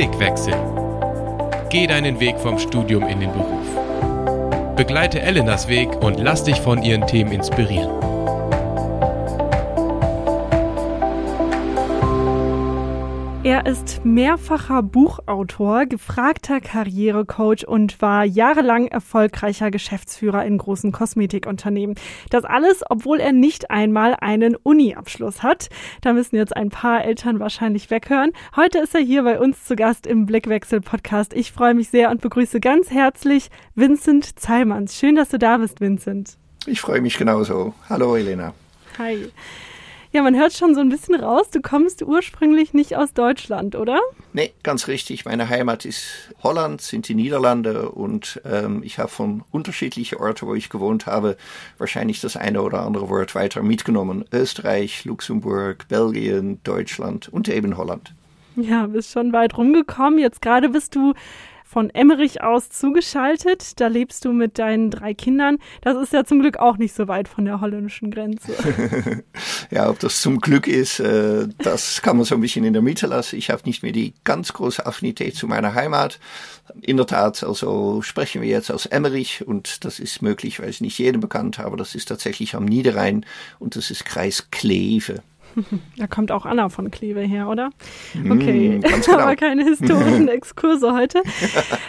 Blickwechsel. Geh deinen Weg vom Studium in den Beruf. Begleite Elenas Weg und lass dich von ihren Themen inspirieren. Er ist mehrfacher Buchautor, gefragter Karrierecoach und war jahrelang erfolgreicher Geschäftsführer in großen Kosmetikunternehmen. Das alles, obwohl er nicht einmal einen Uni-Abschluss hat. Da müssen jetzt ein paar Eltern wahrscheinlich weghören. Heute ist er hier bei uns zu Gast im Blickwechsel-Podcast. Ich freue mich sehr und begrüße ganz herzlich Vincent Zeilmanns. Schön, dass du da bist, Vincent. Ich freue mich genauso. Hallo, Elena. Hi. Ja, man hört schon so ein bisschen raus, du kommst ursprünglich nicht aus Deutschland, oder? Nee, ganz richtig. Meine Heimat ist Holland, sind die Niederlande und ähm, ich habe von unterschiedlichen Orten, wo ich gewohnt habe, wahrscheinlich das eine oder andere Wort weiter mitgenommen. Österreich, Luxemburg, Belgien, Deutschland und eben Holland. Ja, bist schon weit rumgekommen. Jetzt gerade bist du von Emmerich aus zugeschaltet. Da lebst du mit deinen drei Kindern. Das ist ja zum Glück auch nicht so weit von der holländischen Grenze. ja, ob das zum Glück ist, äh, das kann man so ein bisschen in der Mitte lassen. Ich habe nicht mehr die ganz große Affinität zu meiner Heimat. In der Tat, also sprechen wir jetzt aus Emmerich und das ist möglich, weil es nicht jedem bekannt, aber das ist tatsächlich am Niederrhein und das ist Kreis Kleve. Da kommt auch Anna von Kleve her, oder? Mm, okay, mm, genau. aber keine historischen Exkurse heute.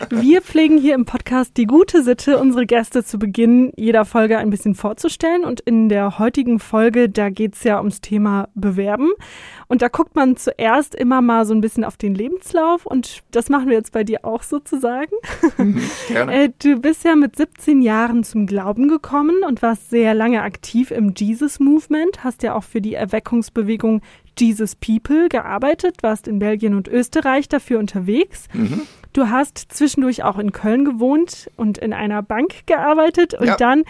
Wir pflegen hier im Podcast die gute Sitte, unsere Gäste zu Beginn jeder Folge ein bisschen vorzustellen. Und in der heutigen Folge, da geht es ja ums Thema Bewerben. Und da guckt man zuerst immer mal so ein bisschen auf den Lebenslauf. Und das machen wir jetzt bei dir auch sozusagen. Gerne. Äh, du bist ja mit 17 Jahren zum Glauben gekommen und warst sehr lange aktiv im Jesus Movement, hast ja auch für die Erweckungs Bewegung Jesus People gearbeitet, warst in Belgien und Österreich dafür unterwegs. Mhm. Du hast zwischendurch auch in Köln gewohnt und in einer Bank gearbeitet und ja. dann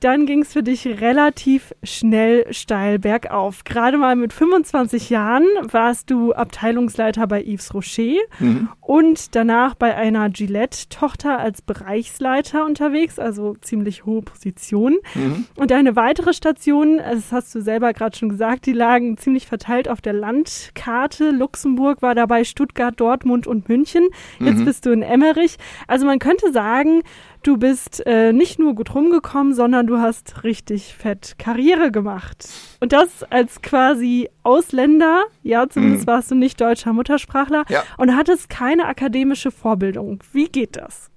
dann ging es für dich relativ schnell steil bergauf. Gerade mal mit 25 Jahren warst du Abteilungsleiter bei Yves Rocher mhm. und danach bei einer Gillette-Tochter als Bereichsleiter unterwegs, also ziemlich hohe Position. Mhm. Und deine weitere Station, das hast du selber gerade schon gesagt, die lagen ziemlich verteilt auf der Landkarte. Luxemburg war dabei, Stuttgart, Dortmund und München. Jetzt mhm. bist du in Emmerich. Also man könnte sagen, Du bist äh, nicht nur gut rumgekommen, sondern du hast richtig fett Karriere gemacht. Und das als quasi Ausländer, ja, zumindest mhm. warst du nicht deutscher Muttersprachler ja. und hattest keine akademische Vorbildung. Wie geht das?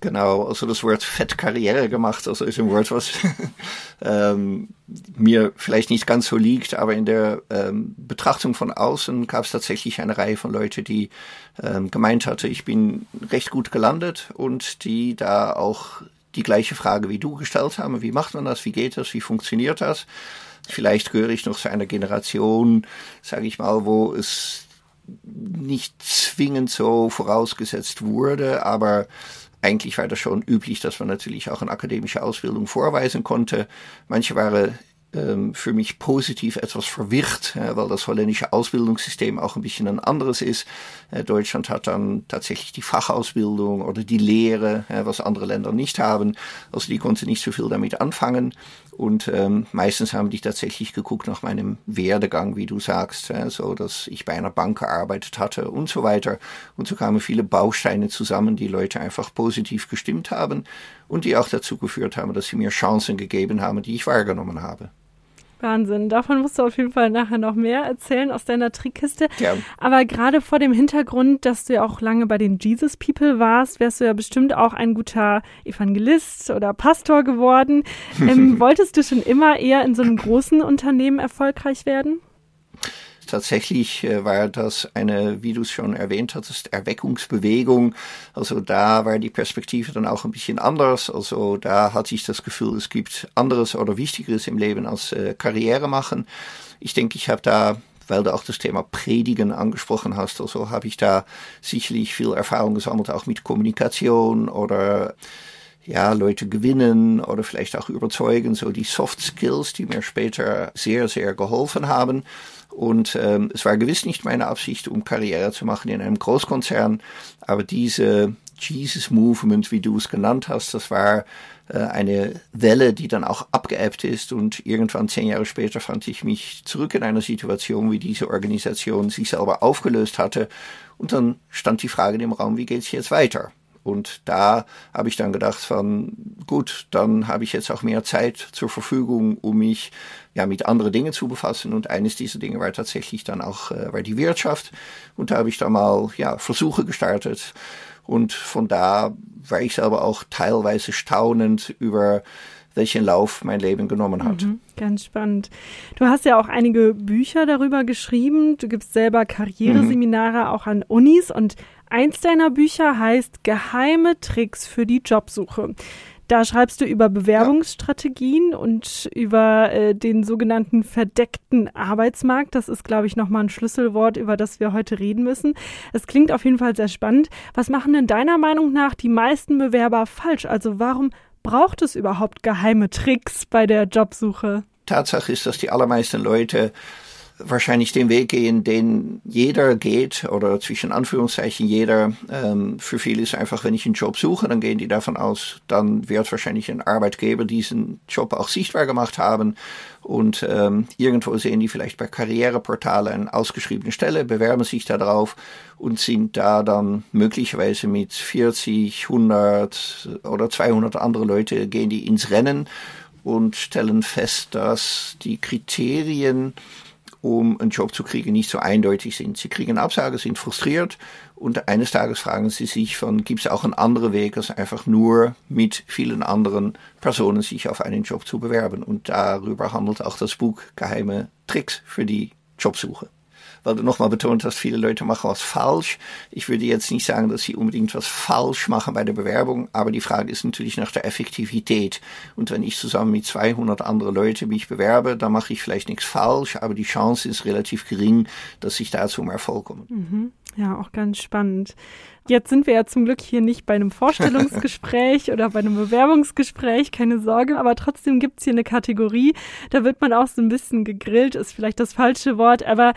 Genau, also das Wort Fettkarriere gemacht, also ist ein Wort, was ähm, mir vielleicht nicht ganz so liegt, aber in der ähm, Betrachtung von außen gab es tatsächlich eine Reihe von Leuten, die ähm, gemeint hatte, ich bin recht gut gelandet und die da auch die gleiche Frage wie du gestellt haben, wie macht man das, wie geht das, wie funktioniert das? Vielleicht gehöre ich noch zu einer Generation, sage ich mal, wo es nicht zwingend so vorausgesetzt wurde, aber eigentlich war das schon üblich, dass man natürlich auch eine akademische Ausbildung vorweisen konnte. Manche waren für mich positiv etwas verwirrt, weil das holländische Ausbildungssystem auch ein bisschen ein anderes ist. Äh, Deutschland hat dann tatsächlich die Fachausbildung oder die Lehre, was andere Länder nicht haben. Also die konnten nicht so viel damit anfangen. Und ähm, meistens haben die tatsächlich geguckt nach meinem Werdegang, wie du sagst, so dass ich bei einer Bank gearbeitet hatte und so weiter. Und so kamen viele Bausteine zusammen, die Leute einfach positiv gestimmt haben und die auch dazu geführt haben, dass sie mir Chancen gegeben haben, die ich wahrgenommen habe. Wahnsinn. Davon musst du auf jeden Fall nachher noch mehr erzählen aus deiner Trickkiste. Ja. Aber gerade vor dem Hintergrund, dass du ja auch lange bei den Jesus People warst, wärst du ja bestimmt auch ein guter Evangelist oder Pastor geworden. Ähm, wolltest du schon immer eher in so einem großen Unternehmen erfolgreich werden? Tatsächlich äh, war das eine, wie du es schon erwähnt hattest, Erweckungsbewegung. Also da war die Perspektive dann auch ein bisschen anders. Also da hatte ich das Gefühl, es gibt anderes oder Wichtigeres im Leben als äh, Karriere machen. Ich denke, ich habe da weil du auch das Thema Predigen angesprochen hast. Also habe ich da sicherlich viel Erfahrung gesammelt, auch mit Kommunikation oder ja, Leute gewinnen oder vielleicht auch überzeugen, so die Soft Skills, die mir später sehr, sehr geholfen haben. Und ähm, es war gewiss nicht meine Absicht, um Karriere zu machen in einem Großkonzern, aber diese Jesus Movement, wie du es genannt hast, das war äh, eine Welle, die dann auch abgeebbt ist und irgendwann zehn Jahre später fand ich mich zurück in einer Situation, wie diese Organisation sich selber aufgelöst hatte und dann stand die Frage im Raum, wie geht's jetzt weiter? Und da habe ich dann gedacht von, gut, dann habe ich jetzt auch mehr Zeit zur Verfügung, um mich ja mit anderen Dingen zu befassen. Und eines dieser Dinge war tatsächlich dann auch äh, war die Wirtschaft. Und da habe ich dann mal ja Versuche gestartet. Und von da war ich selber auch teilweise staunend über welchen Lauf mein Leben genommen hat. Mhm, ganz spannend. Du hast ja auch einige Bücher darüber geschrieben. Du gibst selber Karriereseminare mhm. auch an Unis und Eins deiner Bücher heißt Geheime Tricks für die Jobsuche. Da schreibst du über Bewerbungsstrategien ja. und über äh, den sogenannten verdeckten Arbeitsmarkt. Das ist, glaube ich, nochmal ein Schlüsselwort, über das wir heute reden müssen. Es klingt auf jeden Fall sehr spannend. Was machen denn deiner Meinung nach die meisten Bewerber falsch? Also warum braucht es überhaupt geheime Tricks bei der Jobsuche? Tatsache ist, dass die allermeisten Leute wahrscheinlich den Weg gehen, den jeder geht oder zwischen Anführungszeichen jeder. Ähm, für viele ist einfach, wenn ich einen Job suche, dann gehen die davon aus, dann wird wahrscheinlich ein Arbeitgeber diesen Job auch sichtbar gemacht haben und ähm, irgendwo sehen die vielleicht bei Karriereportalen eine ausgeschriebene Stelle, bewerben sich da drauf und sind da dann möglicherweise mit 40, 100 oder 200 andere Leute gehen die ins Rennen und stellen fest, dass die Kriterien um einen Job zu kriegen, nicht so eindeutig sind. Sie kriegen Absage, sind frustriert und eines Tages fragen sie sich gibt es auch einen anderen Weg, als einfach nur mit vielen anderen Personen sich auf einen Job zu bewerben. Und darüber handelt auch das Buch Geheime Tricks für die Jobsuche weil du nochmal betont hast, viele Leute machen was falsch. Ich würde jetzt nicht sagen, dass sie unbedingt was falsch machen bei der Bewerbung, aber die Frage ist natürlich nach der Effektivität. Und wenn ich zusammen mit 200 anderen Leuten mich bewerbe, dann mache ich vielleicht nichts falsch, aber die Chance ist relativ gering, dass ich da zum Erfolg komme. Mhm. Ja, auch ganz spannend. Jetzt sind wir ja zum Glück hier nicht bei einem Vorstellungsgespräch oder bei einem Bewerbungsgespräch, keine Sorge, aber trotzdem gibt es hier eine Kategorie, da wird man auch so ein bisschen gegrillt, ist vielleicht das falsche Wort, aber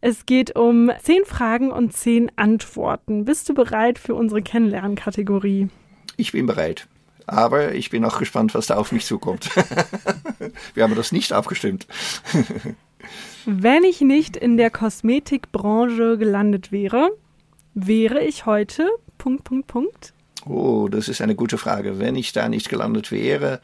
es geht um zehn Fragen und zehn Antworten. Bist du bereit für unsere Kennenlernkategorie? Ich bin bereit. Aber ich bin auch gespannt, was da auf mich zukommt. wir haben das nicht abgestimmt. Wenn ich nicht in der Kosmetikbranche gelandet wäre, wäre ich heute Punkt, Punkt, Punkt? Oh, das ist eine gute Frage. Wenn ich da nicht gelandet wäre,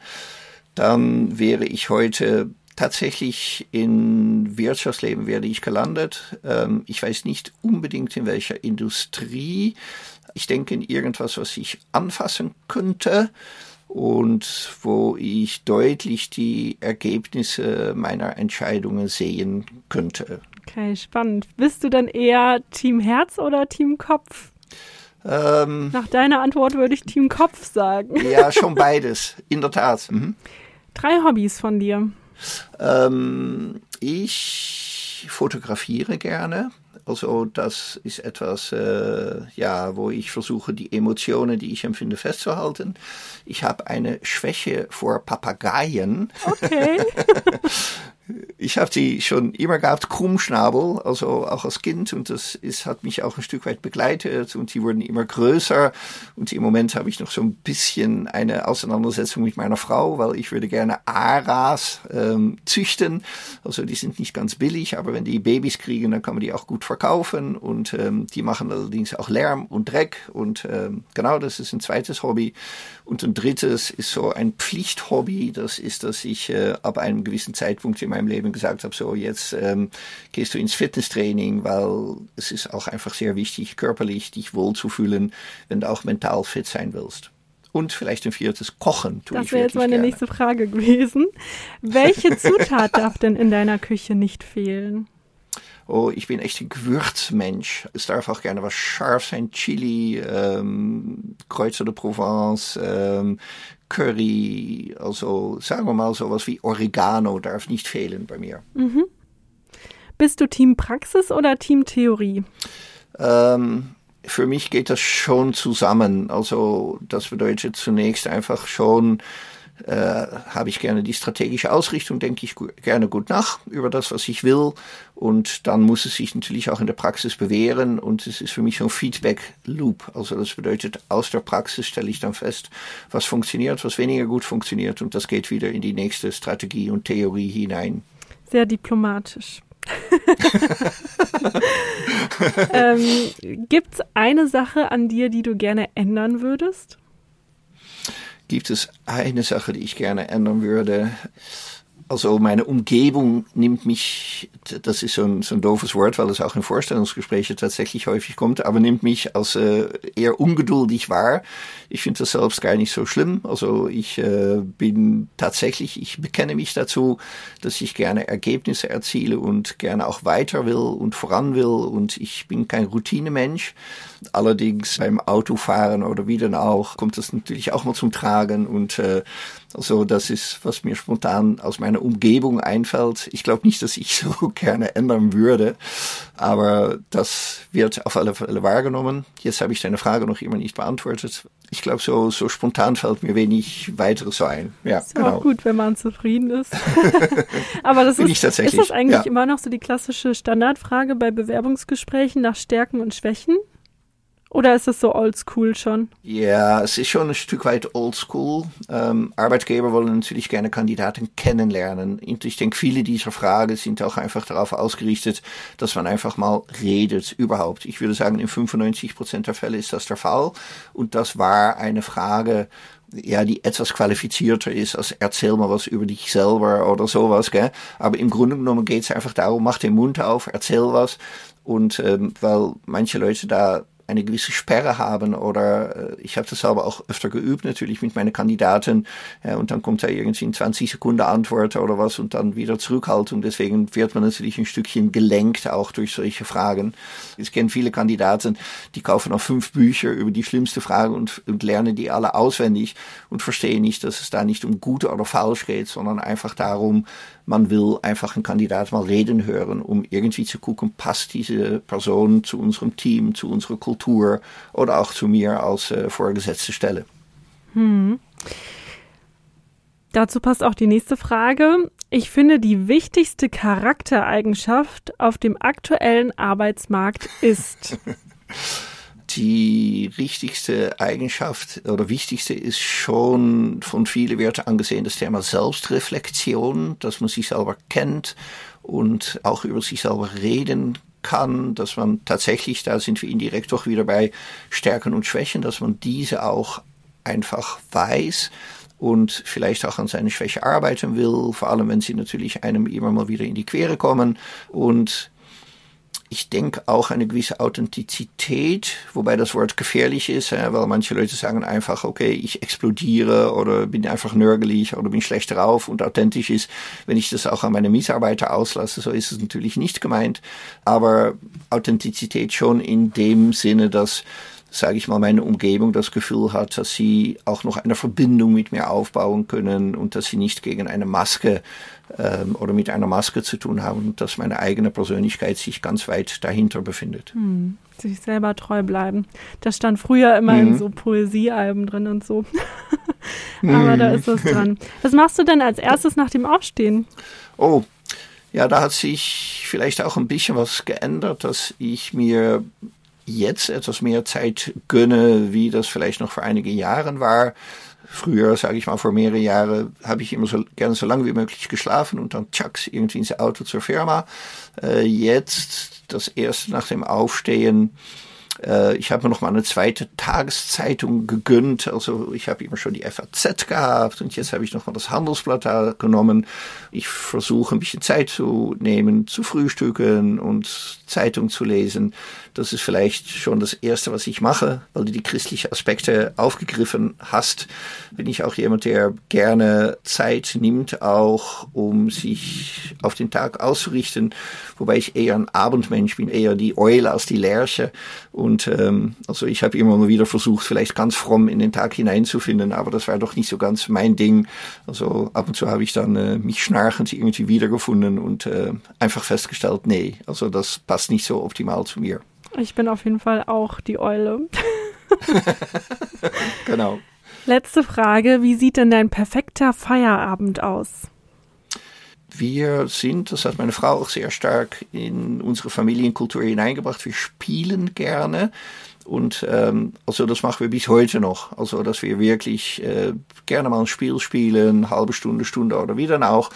dann wäre ich heute tatsächlich in Wirtschaftsleben werde ich gelandet. Ähm, ich weiß nicht unbedingt in welcher Industrie. Ich denke in irgendwas, was ich anfassen könnte und wo ich deutlich die Ergebnisse meiner Entscheidungen sehen könnte. Okay, spannend. Bist du dann eher Team Herz oder Team Kopf? Ähm, Nach deiner Antwort würde ich Team Kopf sagen. Ja, schon beides, in der Tat. Mhm. Drei Hobbys von dir. Ähm, ich fotografiere gerne. Also das ist etwas, äh, ja, wo ich versuche, die Emotionen, die ich empfinde, festzuhalten. Ich habe eine Schwäche vor Papageien. Okay. ich habe die schon immer gehabt, Krummschnabel, also auch als Kind und das ist, hat mich auch ein Stück weit begleitet und die wurden immer größer und im Moment habe ich noch so ein bisschen eine Auseinandersetzung mit meiner Frau, weil ich würde gerne Aras ähm, züchten, also die sind nicht ganz billig, aber wenn die Babys kriegen, dann kann man die auch gut verkaufen und ähm, die machen allerdings auch Lärm und Dreck und ähm, genau, das ist ein zweites Hobby. Und ein drittes ist so ein Pflichthobby, das ist, dass ich äh, ab einem gewissen Zeitpunkt in meinem Leben gesagt habe, so jetzt ähm, gehst du ins Fitnesstraining, weil es ist auch einfach sehr wichtig, körperlich dich wohlzufühlen, wenn du auch mental fit sein willst. Und vielleicht ein viertes Kochen. Tue das wäre jetzt meine gerne. nächste Frage gewesen. Welche Zutat darf denn in deiner Küche nicht fehlen? oh, ich bin echt ein Gewürzmensch. Es darf auch gerne was scharf sein, Chili, ähm, Kreuzer de Provence, ähm, Curry, also sagen wir mal sowas wie Oregano darf nicht fehlen bei mir. Mhm. Bist du Team Praxis oder Team Theorie? Ähm, für mich geht das schon zusammen. Also das bedeutet zunächst einfach schon äh, habe ich gerne die strategische Ausrichtung, denke ich gerne gut nach über das, was ich will. Und dann muss es sich natürlich auch in der Praxis bewähren. Und es ist für mich so ein Feedback-Loop. Also das bedeutet, aus der Praxis stelle ich dann fest, was funktioniert, was weniger gut funktioniert. Und das geht wieder in die nächste Strategie und Theorie hinein. Sehr diplomatisch. ähm, Gibt es eine Sache an dir, die du gerne ändern würdest? Gibt es eine Sache, die ich gerne ändern würde? Also meine Umgebung nimmt mich, das ist so ein, so ein doofes Wort, weil es auch in Vorstellungsgesprächen tatsächlich häufig kommt, aber nimmt mich als äh, eher ungeduldig wahr. Ich finde das selbst gar nicht so schlimm. Also ich äh, bin tatsächlich, ich bekenne mich dazu, dass ich gerne Ergebnisse erziele und gerne auch weiter will und voran will und ich bin kein Routinemensch. Allerdings beim Autofahren oder wie dann auch kommt das natürlich auch mal zum Tragen und äh, also das ist, was mir spontan aus meiner Umgebung einfällt. Ich glaube nicht, dass ich so gerne ändern würde, aber das wird auf alle Fälle wahrgenommen. Jetzt habe ich deine Frage noch immer nicht beantwortet. Ich glaube, so, so spontan fällt mir wenig weiteres so ein. Ja, ist genau. auch gut, wenn man zufrieden ist. aber das ist, ist das eigentlich ja. immer noch so die klassische Standardfrage bei Bewerbungsgesprächen nach Stärken und Schwächen? Oder ist es so oldschool schon? Ja, es ist schon ein Stück weit oldschool. Ähm, Arbeitgeber wollen natürlich gerne Kandidaten kennenlernen. Und ich denke, viele dieser Fragen sind auch einfach darauf ausgerichtet, dass man einfach mal redet überhaupt. Ich würde sagen, in 95 Prozent der Fälle ist das der Fall. Und das war eine Frage, ja, die etwas qualifizierter ist als erzähl mal was über dich selber oder sowas, gell? Aber im Grunde genommen geht es einfach darum, mach den Mund auf, erzähl was. Und ähm, weil manche Leute da eine gewisse Sperre haben oder äh, ich habe das aber auch öfter geübt natürlich mit meinen Kandidaten ja, und dann kommt da irgendwie in 20 Sekunden Antwort oder was und dann wieder Zurückhaltung. Deswegen wird man natürlich ein Stückchen gelenkt auch durch solche Fragen. Ich kenne viele Kandidaten, die kaufen auch fünf Bücher über die schlimmste Frage und, und lernen die alle auswendig und verstehen nicht, dass es da nicht um gut oder falsch geht, sondern einfach darum, man will einfach einen Kandidat mal reden hören, um irgendwie zu gucken, passt diese Person zu unserem Team, zu unserer Kultur oder auch zu mir als äh, vorgesetzte Stelle. Hm. Dazu passt auch die nächste Frage. Ich finde, die wichtigste Charaktereigenschaft auf dem aktuellen Arbeitsmarkt ist. die richtigste Eigenschaft oder wichtigste ist schon von vielen Werten angesehen das Thema Selbstreflexion, dass man sich selber kennt und auch über sich selber reden kann, dass man tatsächlich, da sind wir indirekt doch wieder bei Stärken und Schwächen, dass man diese auch einfach weiß und vielleicht auch an seine Schwäche arbeiten will, vor allem wenn sie natürlich einem immer mal wieder in die Quere kommen und ich denke auch eine gewisse Authentizität, wobei das Wort gefährlich ist, weil manche Leute sagen einfach, okay, ich explodiere oder bin einfach nörgelig oder bin schlecht drauf und authentisch ist, wenn ich das auch an meine Mitarbeiter auslasse, so ist es natürlich nicht gemeint, aber Authentizität schon in dem Sinne, dass sage ich mal, meine Umgebung das Gefühl hat, dass sie auch noch eine Verbindung mit mir aufbauen können und dass sie nicht gegen eine Maske ähm, oder mit einer Maske zu tun haben und dass meine eigene Persönlichkeit sich ganz weit dahinter befindet. Hm, sich selber treu bleiben. Das stand früher immer mhm. in so Poesiealben drin und so. Aber mhm. da ist es dran. Was machst du denn als erstes nach dem Aufstehen? Oh, ja, da hat sich vielleicht auch ein bisschen was geändert, dass ich mir jetzt etwas mehr Zeit gönne, wie das vielleicht noch vor einigen Jahren war. Früher, sage ich mal, vor mehrere Jahren, habe ich immer so gerne so lange wie möglich geschlafen und dann tschaks irgendwie ins Auto zur Firma. Äh, jetzt, das erste nach dem Aufstehen, äh, ich habe mir noch mal eine zweite Tageszeitung gegönnt. Also ich habe immer schon die FAZ gehabt und jetzt habe ich noch mal das Handelsblatt da genommen. Ich versuche ein bisschen Zeit zu nehmen, zu frühstücken und Zeitung zu lesen. Das ist vielleicht schon das Erste, was ich mache, weil du die christlichen Aspekte aufgegriffen hast. Bin ich auch jemand, der gerne Zeit nimmt, auch um sich auf den Tag auszurichten. Wobei ich eher ein Abendmensch bin, eher die Eule als die Lerche. Ähm, also ich habe immer mal wieder versucht, vielleicht ganz fromm in den Tag hineinzufinden, aber das war doch nicht so ganz mein Ding. Also ab und zu habe ich dann äh, mich schnarchend irgendwie wiedergefunden und äh, einfach festgestellt, nee, also das passt nicht so optimal zu mir. Ich bin auf jeden Fall auch die Eule. genau. Letzte Frage, wie sieht denn dein perfekter Feierabend aus? Wir sind, das hat meine Frau auch sehr stark in unsere Familienkultur hineingebracht, wir spielen gerne. Und ähm, also das machen wir bis heute noch. Also dass wir wirklich äh, gerne mal ein Spiel spielen, halbe Stunde, Stunde oder wie dann auch.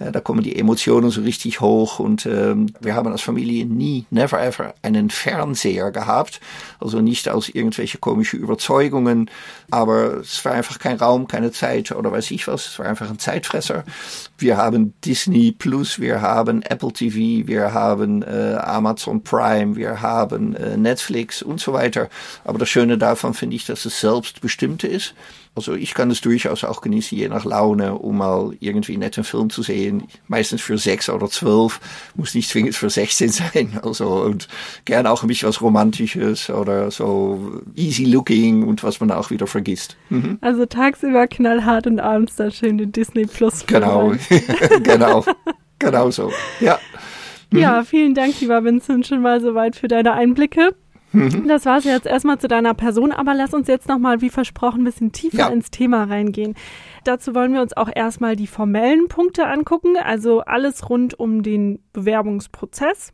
Äh, da kommen die Emotionen so richtig hoch und ähm, wir haben als Familie nie, never ever einen Fernseher gehabt. Also nicht aus irgendwelche komische Überzeugungen, aber es war einfach kein Raum, keine Zeit oder weiß ich was. Es war einfach ein Zeitfresser. Wir haben Disney Plus, wir haben Apple TV, wir haben äh, Amazon Prime, wir haben äh, Netflix und so weiter. Aber das Schöne davon finde ich, dass es selbstbestimmte ist. Also ich kann es durchaus auch genießen, je nach Laune, um mal irgendwie einen netten Film zu sehen. Meistens für sechs oder zwölf, muss nicht zwingend für 16 sein. Also und gerne auch ein bisschen was Romantisches oder so easy looking und was man auch wieder vergisst. Mhm. Also tagsüber knallhart und abends dann schön den Disney Plus. Genau, genau, genau so. Ja. Ja, vielen Dank, lieber Vincent, schon mal soweit für deine Einblicke. Mhm. Das war es jetzt erstmal zu deiner Person, aber lass uns jetzt nochmal, wie versprochen, ein bisschen tiefer ja. ins Thema reingehen. Dazu wollen wir uns auch erstmal die formellen Punkte angucken, also alles rund um den Bewerbungsprozess.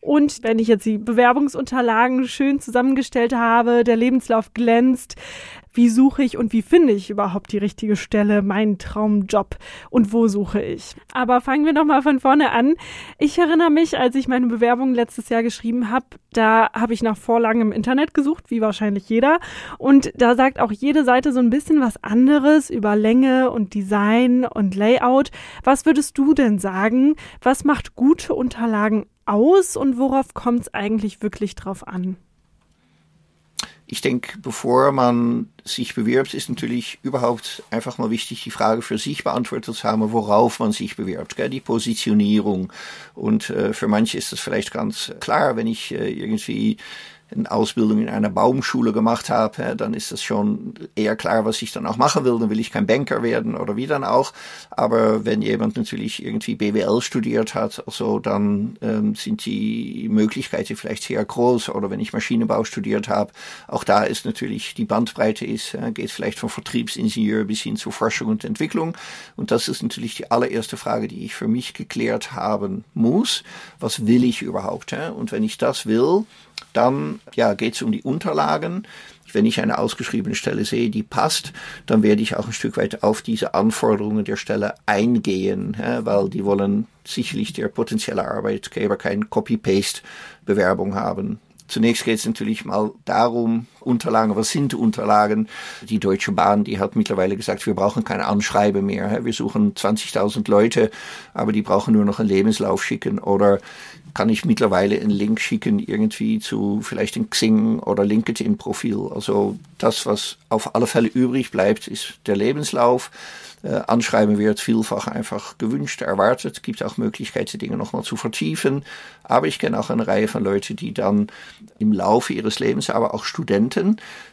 Und wenn ich jetzt die Bewerbungsunterlagen schön zusammengestellt habe, der Lebenslauf glänzt, wie suche ich und wie finde ich überhaupt die richtige Stelle, meinen Traumjob und wo suche ich. Aber fangen wir nochmal von vorne an. Ich erinnere mich, als ich meine Bewerbung letztes Jahr geschrieben habe, da habe ich nach Vorlagen im Internet gesucht, wie wahrscheinlich jeder. Und da sagt auch jede Seite so ein bisschen was anderes über Länge und Design und Layout. Was würdest du denn sagen? Was macht gute Unterlagen aus und worauf kommt es eigentlich wirklich drauf an? Ich denke, bevor man sich bewirbt, ist natürlich überhaupt einfach mal wichtig, die Frage für sich beantwortet zu haben, worauf man sich bewirbt, gell? die Positionierung. Und äh, für manche ist das vielleicht ganz klar, wenn ich äh, irgendwie eine Ausbildung in einer Baumschule gemacht habe, dann ist es schon eher klar, was ich dann auch machen will. Dann will ich kein Banker werden oder wie dann auch. Aber wenn jemand natürlich irgendwie BWL studiert hat, also dann ähm, sind die Möglichkeiten vielleicht sehr groß. Oder wenn ich Maschinenbau studiert habe, auch da ist natürlich die Bandbreite ist, äh, geht vielleicht von Vertriebsingenieur bis hin zu Forschung und Entwicklung. Und das ist natürlich die allererste Frage, die ich für mich geklärt haben muss. Was will ich überhaupt? Äh? Und wenn ich das will, dann ja, geht es um die Unterlagen. Wenn ich eine ausgeschriebene Stelle sehe, die passt, dann werde ich auch ein Stück weit auf diese Anforderungen der Stelle eingehen, weil die wollen sicherlich der potenzielle Arbeitgeber kein Copy-Paste-Bewerbung haben. Zunächst geht es natürlich mal darum, Unterlagen, was sind Unterlagen? Die Deutsche Bahn, die hat mittlerweile gesagt, wir brauchen keine Anschreibe mehr. Wir suchen 20.000 Leute, aber die brauchen nur noch einen Lebenslauf schicken oder kann ich mittlerweile einen Link schicken irgendwie zu vielleicht ein Xing oder LinkedIn-Profil. Also das, was auf alle Fälle übrig bleibt, ist der Lebenslauf. Äh, Anschreiben wird vielfach einfach gewünscht, erwartet. Es gibt auch Möglichkeiten, Dinge nochmal zu vertiefen. Aber ich kenne auch eine Reihe von Leuten, die dann im Laufe ihres Lebens, aber auch Studenten,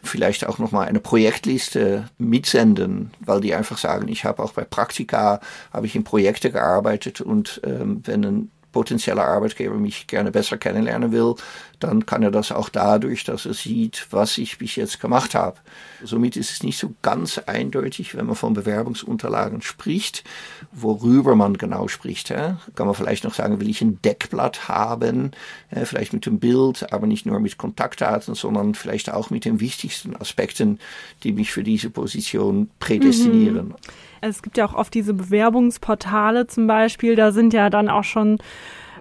vielleicht auch nochmal eine Projektliste mitsenden, weil die einfach sagen, ich habe auch bei Praktika, habe ich in Projekte gearbeitet und ähm, wenn ein potenzieller Arbeitgeber mich gerne besser kennenlernen will, dann kann er das auch dadurch, dass er sieht, was ich bis jetzt gemacht habe. Somit ist es nicht so ganz eindeutig, wenn man von Bewerbungsunterlagen spricht, worüber man genau spricht. Kann man vielleicht noch sagen, will ich ein Deckblatt haben, vielleicht mit dem Bild, aber nicht nur mit Kontaktdaten, sondern vielleicht auch mit den wichtigsten Aspekten, die mich für diese Position prädestinieren. Mhm. Es gibt ja auch oft diese Bewerbungsportale zum Beispiel, da sind ja dann auch schon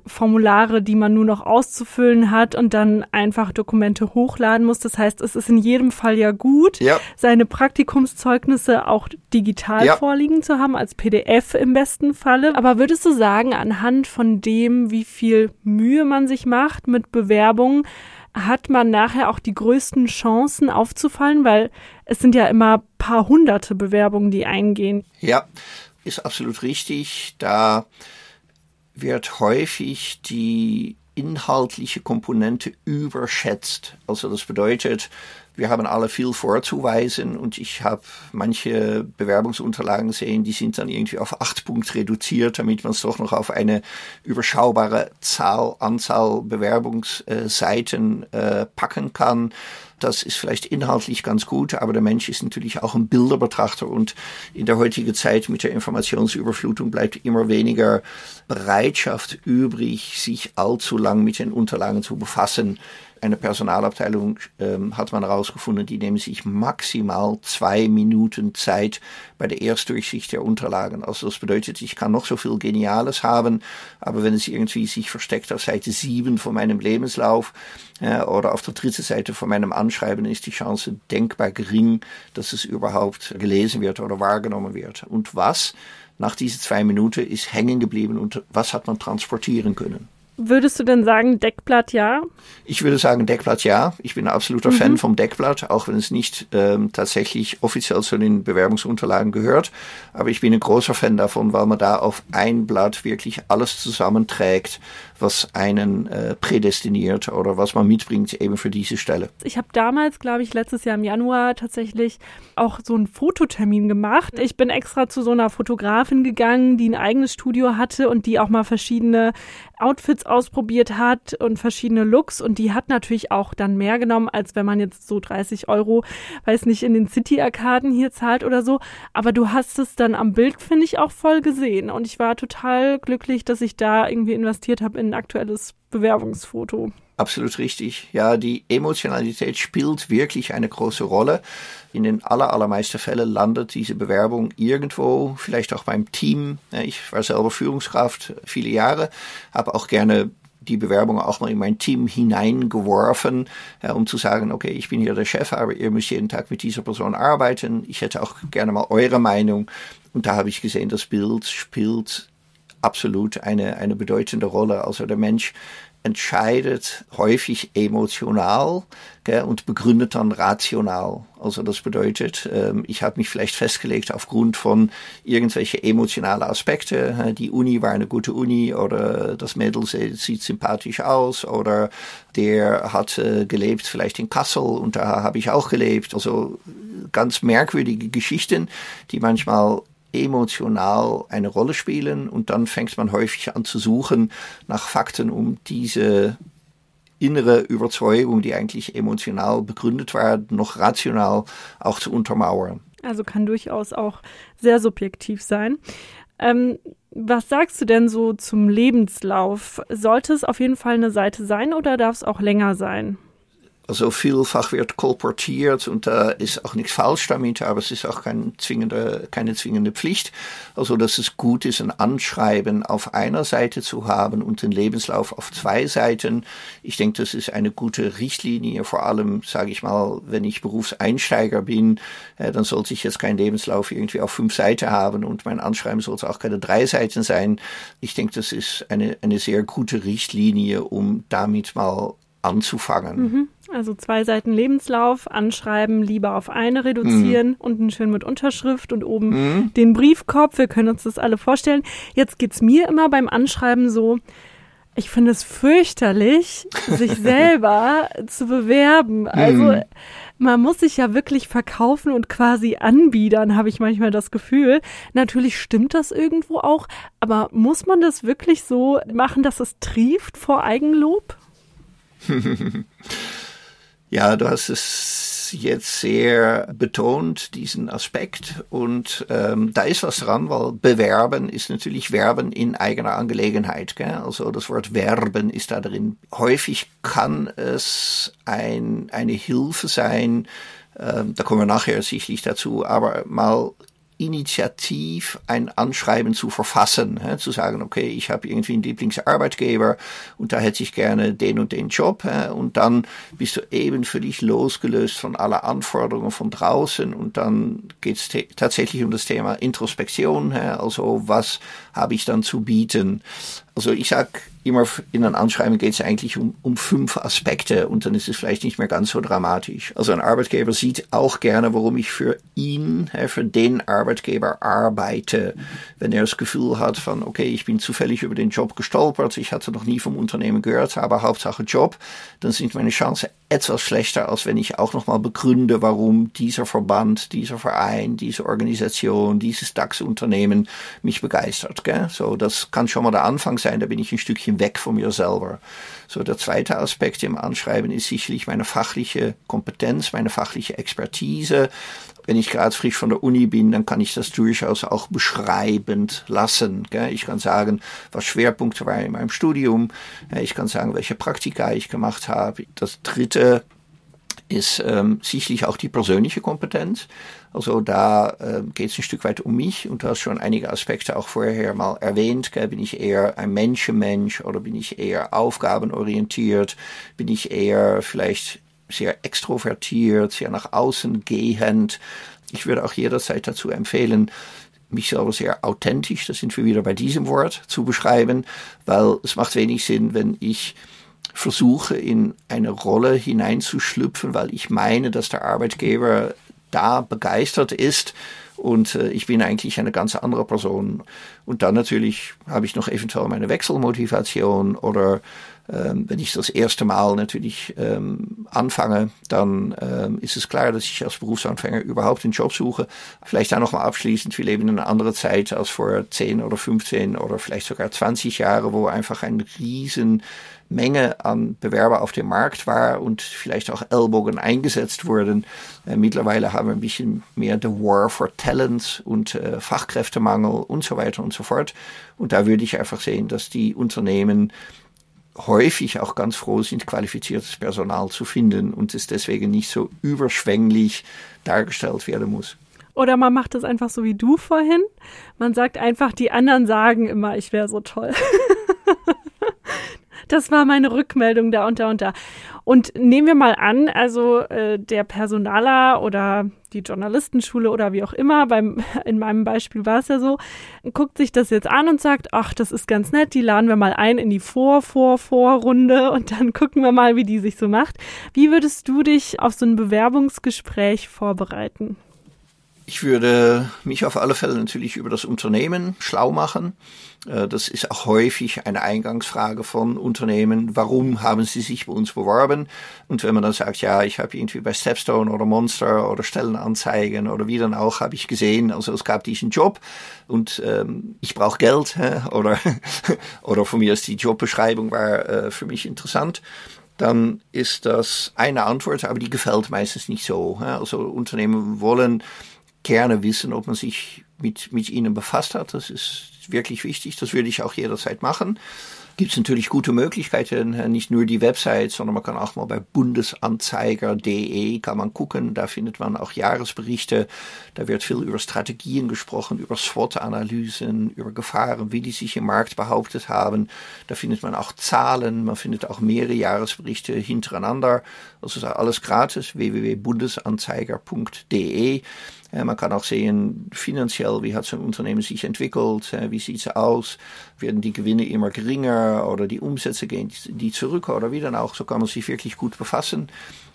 Formulare, die man nur noch auszufüllen hat und dann einfach Dokumente hochladen muss. Das heißt, es ist in jedem Fall ja gut, ja. seine Praktikumszeugnisse auch digital ja. vorliegen zu haben, als PDF im besten Falle. Aber würdest du sagen, anhand von dem, wie viel Mühe man sich macht mit Bewerbungen, hat man nachher auch die größten Chancen aufzufallen, weil es sind ja immer paar hunderte Bewerbungen, die eingehen. Ja, ist absolut richtig. Da wird häufig die inhaltliche Komponente überschätzt. Also das bedeutet, wir haben alle viel vorzuweisen und ich habe manche Bewerbungsunterlagen gesehen, die sind dann irgendwie auf acht Punkte reduziert, damit man es doch noch auf eine überschaubare Zahl, Anzahl Bewerbungsseiten äh, packen kann. Das ist vielleicht inhaltlich ganz gut, aber der Mensch ist natürlich auch ein Bilderbetrachter und in der heutigen Zeit mit der Informationsüberflutung bleibt immer weniger Bereitschaft übrig, sich allzu lang mit den Unterlagen zu befassen eine Personalabteilung ähm, hat man herausgefunden, die nehmen sich maximal zwei Minuten Zeit bei der Erstdurchsicht der Unterlagen. Also das bedeutet, ich kann noch so viel Geniales haben, aber wenn es irgendwie sich versteckt auf Seite 7 von meinem Lebenslauf äh, oder auf der dritten Seite von meinem Anschreiben, ist die Chance denkbar gering, dass es überhaupt gelesen wird oder wahrgenommen wird. Und was nach diesen zwei Minuten ist hängen geblieben und was hat man transportieren können? Würdest du denn sagen, Deckblatt ja? Ich würde sagen, Deckblatt ja. Ich bin ein absoluter mhm. Fan vom Deckblatt, auch wenn es nicht ähm, tatsächlich offiziell zu den Bewerbungsunterlagen gehört. Aber ich bin ein großer Fan davon, weil man da auf ein Blatt wirklich alles zusammenträgt, was einen äh, prädestiniert oder was man mitbringt eben für diese Stelle. Ich habe damals, glaube ich, letztes Jahr im Januar tatsächlich auch so einen Fototermin gemacht. Ich bin extra zu so einer Fotografin gegangen, die ein eigenes Studio hatte und die auch mal verschiedene Outfits ausprobiert hat und verschiedene Looks und die hat natürlich auch dann mehr genommen, als wenn man jetzt so 30 Euro, weiß nicht, in den City-Arkaden hier zahlt oder so. Aber du hast es dann am Bild, finde ich, auch voll gesehen und ich war total glücklich, dass ich da irgendwie investiert habe in ein aktuelles Bewerbungsfoto. Absolut richtig. Ja, die Emotionalität spielt wirklich eine große Rolle. In den aller, allermeisten Fällen landet diese Bewerbung irgendwo, vielleicht auch beim Team. Ich war selber Führungskraft viele Jahre, habe auch gerne die Bewerbung auch mal in mein Team hineingeworfen, äh, um zu sagen, okay, ich bin hier der Chef, aber ihr müsst jeden Tag mit dieser Person arbeiten. Ich hätte auch gerne mal eure Meinung. Und da habe ich gesehen, das Bild spielt absolut eine, eine bedeutende Rolle. Also der Mensch entscheidet häufig emotional gell, und begründet dann rational. Also das bedeutet, ähm, ich habe mich vielleicht festgelegt aufgrund von irgendwelche emotionale Aspekte. Die Uni war eine gute Uni oder das Mädel sieht sympathisch aus oder der hat äh, gelebt vielleicht in Kassel und da habe ich auch gelebt. Also ganz merkwürdige Geschichten, die manchmal emotional eine Rolle spielen und dann fängt man häufig an zu suchen nach Fakten, um diese innere Überzeugung, die eigentlich emotional begründet war, noch rational auch zu untermauern. Also kann durchaus auch sehr subjektiv sein. Ähm, was sagst du denn so zum Lebenslauf? Sollte es auf jeden Fall eine Seite sein oder darf es auch länger sein? Also vielfach wird kolportiert und da ist auch nichts falsch damit, aber es ist auch kein zwingende, keine zwingende Pflicht. Also dass es gut ist, ein Anschreiben auf einer Seite zu haben und den Lebenslauf auf zwei Seiten. Ich denke, das ist eine gute Richtlinie, vor allem, sage ich mal, wenn ich Berufseinsteiger bin, äh, dann sollte ich jetzt keinen Lebenslauf irgendwie auf fünf Seiten haben und mein Anschreiben sollte auch keine drei Seiten sein. Ich denke, das ist eine, eine sehr gute Richtlinie, um damit mal anzufangen. Mhm. Also zwei Seiten Lebenslauf, anschreiben, lieber auf eine reduzieren, mhm. unten schön mit Unterschrift und oben mhm. den Briefkopf. Wir können uns das alle vorstellen. Jetzt geht's mir immer beim Anschreiben so, ich finde es fürchterlich, sich selber zu bewerben. Also mhm. man muss sich ja wirklich verkaufen und quasi anbiedern, habe ich manchmal das Gefühl. Natürlich stimmt das irgendwo auch, aber muss man das wirklich so machen, dass es trieft vor Eigenlob? Ja, du hast es jetzt sehr betont, diesen Aspekt. Und ähm, da ist was dran, weil bewerben ist natürlich Werben in eigener Angelegenheit. Gell? Also das Wort Werben ist da drin. Häufig kann es ein, eine Hilfe sein, ähm, da kommen wir nachher sicherlich dazu, aber mal initiativ ein Anschreiben zu verfassen, he, zu sagen, okay, ich habe irgendwie einen Lieblingsarbeitgeber und da hätte ich gerne den und den Job he, und dann bist du eben für dich losgelöst von aller Anforderungen von draußen und dann geht es tatsächlich um das Thema Introspektion, he, also was habe ich dann zu bieten. Also ich sag immer in einem Anschreiben geht es eigentlich um, um fünf Aspekte und dann ist es vielleicht nicht mehr ganz so dramatisch. Also ein Arbeitgeber sieht auch gerne, warum ich für ihn, für den Arbeitgeber arbeite. Wenn er das Gefühl hat von, okay, ich bin zufällig über den Job gestolpert, ich hatte noch nie vom Unternehmen gehört, aber Hauptsache Job, dann sind meine Chancen etwas schlechter, als wenn ich auch nochmal begründe, warum dieser Verband, dieser Verein, diese Organisation, dieses DAX-Unternehmen mich begeistert. Gell? So, das kann schon mal der Anfang sein, da bin ich ein Stückchen weg von mir selber. So, der zweite Aspekt im Anschreiben ist sicherlich meine fachliche Kompetenz, meine fachliche Expertise. Wenn ich gerade frisch von der Uni bin, dann kann ich das durchaus auch beschreibend lassen. Ich kann sagen, was Schwerpunkte waren in meinem Studium. Ich kann sagen, welche Praktika ich gemacht habe. Das dritte ist ähm, sicherlich auch die persönliche Kompetenz. Also da äh, geht es ein Stück weit um mich und du hast schon einige Aspekte auch vorher mal erwähnt. Gell? Bin ich eher ein Menschenmensch oder bin ich eher aufgabenorientiert? Bin ich eher vielleicht sehr extrovertiert, sehr nach außen gehend? Ich würde auch jederzeit dazu empfehlen, mich selber sehr authentisch, da sind wir wieder bei diesem Wort, zu beschreiben, weil es macht wenig Sinn, wenn ich versuche, in eine Rolle hineinzuschlüpfen, weil ich meine, dass der Arbeitgeber da begeistert ist und äh, ich bin eigentlich eine ganz andere Person. Und dann natürlich habe ich noch eventuell meine Wechselmotivation oder ähm, wenn ich das erste Mal natürlich ähm, anfange, dann ähm, ist es klar, dass ich als Berufsanfänger überhaupt einen Job suche. Vielleicht dann nochmal abschließend, wir leben in einer anderen Zeit als vor 10 oder 15 oder vielleicht sogar 20 Jahre, wo einfach ein riesen Menge an Bewerber auf dem Markt war und vielleicht auch Ellbogen eingesetzt wurden. Äh, mittlerweile haben wir ein bisschen mehr the War for Talent und äh, Fachkräftemangel und so weiter und so fort. Und da würde ich einfach sehen, dass die Unternehmen häufig auch ganz froh sind, qualifiziertes Personal zu finden und es deswegen nicht so überschwänglich dargestellt werden muss. Oder man macht es einfach so wie du vorhin. Man sagt einfach, die anderen sagen immer, ich wäre so toll. das war meine Rückmeldung da und da und da. Und nehmen wir mal an, also äh, der Personaler oder die Journalistenschule oder wie auch immer, beim, in meinem Beispiel war es ja so, guckt sich das jetzt an und sagt, ach, das ist ganz nett, die laden wir mal ein in die Vor, Vor, Vorrunde und dann gucken wir mal, wie die sich so macht. Wie würdest du dich auf so ein Bewerbungsgespräch vorbereiten? Ich würde mich auf alle Fälle natürlich über das Unternehmen schlau machen. Äh, das ist auch häufig eine Eingangsfrage von Unternehmen. Warum haben sie sich bei uns beworben? Und wenn man dann sagt, ja, ich habe irgendwie bei Stepstone oder Monster oder Stellenanzeigen oder wie dann auch, habe ich gesehen, also es gab diesen Job und ähm, ich brauche Geld oder oder von mir ist die Jobbeschreibung war äh, für mich interessant dann ist das eine Antwort, aber die gefällt meistens nicht so. Also Unternehmen wollen gerne wissen, ob man sich mit, mit ihnen befasst hat. Das ist wirklich wichtig. Das würde ich auch jederzeit machen. Gibt es natürlich gute Möglichkeiten, nicht nur die Website, sondern man kann auch mal bei bundesanzeiger.de kann man gucken. Da findet man auch Jahresberichte. Da wird viel über Strategien gesprochen, über SWOT-Analysen, über Gefahren, wie die sich im Markt behauptet haben. Da findet man auch Zahlen. Man findet auch mehrere Jahresberichte hintereinander. Also ist alles gratis. www.bundesanzeiger.de. Man kann auch sehen, finanziell, wie hat so ein Unternehmen sich entwickelt, wie sieht es aus, werden die Gewinne immer geringer oder die Umsätze gehen die zurück oder wie dann auch, so kann man sich wirklich gut befassen.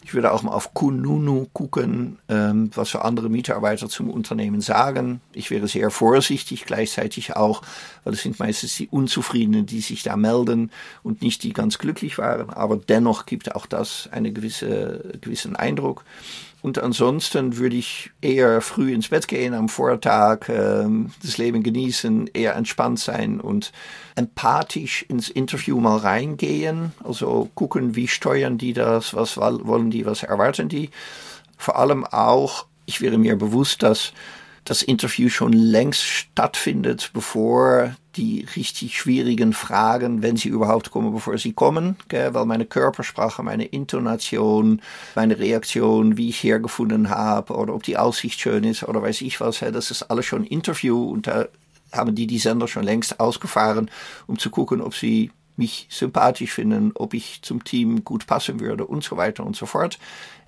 Ich würde auch mal auf Kununu gucken, ähm, was so andere Mitarbeiter zum Unternehmen sagen. Ich wäre sehr vorsichtig gleichzeitig auch, weil es sind meistens die Unzufriedenen, die sich da melden und nicht die ganz glücklich waren. Aber dennoch gibt auch das einen gewisse, gewissen Eindruck. Und ansonsten würde ich eher früh ins Bett gehen am Vortag, äh, das Leben genießen, eher entspannt sein und empathisch ins Interview mal reingehen. Also gucken, wie steuern die das, was wollen die, was erwarten die. Vor allem auch, ich wäre mir bewusst, dass das Interview schon längst stattfindet, bevor die richtig schwierigen Fragen, wenn sie überhaupt kommen, bevor sie kommen, gell? weil meine Körpersprache, meine Intonation, meine Reaktion, wie ich hergefunden habe oder ob die Aussicht schön ist oder weiß ich was, das ist alles schon Interview und da haben die die Sender schon längst ausgefahren, um zu gucken, ob sie mich sympathisch finden, ob ich zum Team gut passen würde und so weiter und so fort.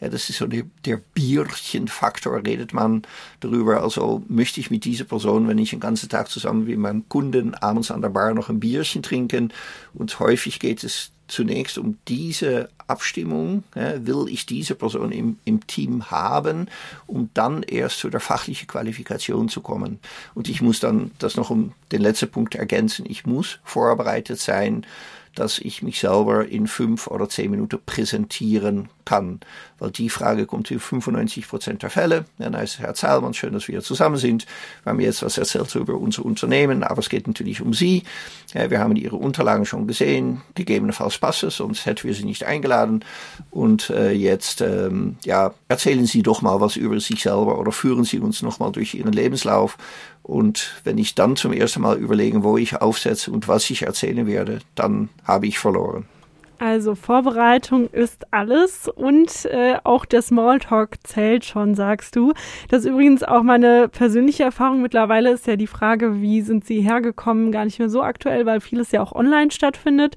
Ja, das ist so der, der Bierchenfaktor, redet man darüber. Also möchte ich mit dieser Person, wenn ich den ganzen Tag zusammen mit meinem Kunden abends an der Bar noch ein Bierchen trinken und häufig geht es zunächst um diese Abstimmung, ja, will ich diese Person im, im Team haben, um dann erst zu der fachlichen Qualifikation zu kommen. Und ich muss dann das noch um den letzten Punkt ergänzen. Ich muss vorbereitet sein, dass ich mich selber in fünf oder zehn Minuten präsentieren kann. Weil die Frage kommt in 95 Prozent der Fälle. Dann heißt Herr Zahlmann, schön, dass wir zusammen sind. Wir haben jetzt was erzählt über unser Unternehmen, aber es geht natürlich um Sie. Wir haben Ihre Unterlagen schon gesehen. Gegebenenfalls passt es, sonst hätten wir Sie nicht eingeladen. Und äh, jetzt ähm, ja, erzählen Sie doch mal was über sich selber oder führen Sie uns noch mal durch Ihren Lebenslauf. Und wenn ich dann zum ersten Mal überlege, wo ich aufsetze und was ich erzählen werde, dann habe ich verloren. Also Vorbereitung ist alles und äh, auch der Smalltalk zählt schon, sagst du. Das ist übrigens auch meine persönliche Erfahrung. Mittlerweile ist ja die Frage, wie sind sie hergekommen, gar nicht mehr so aktuell, weil vieles ja auch online stattfindet.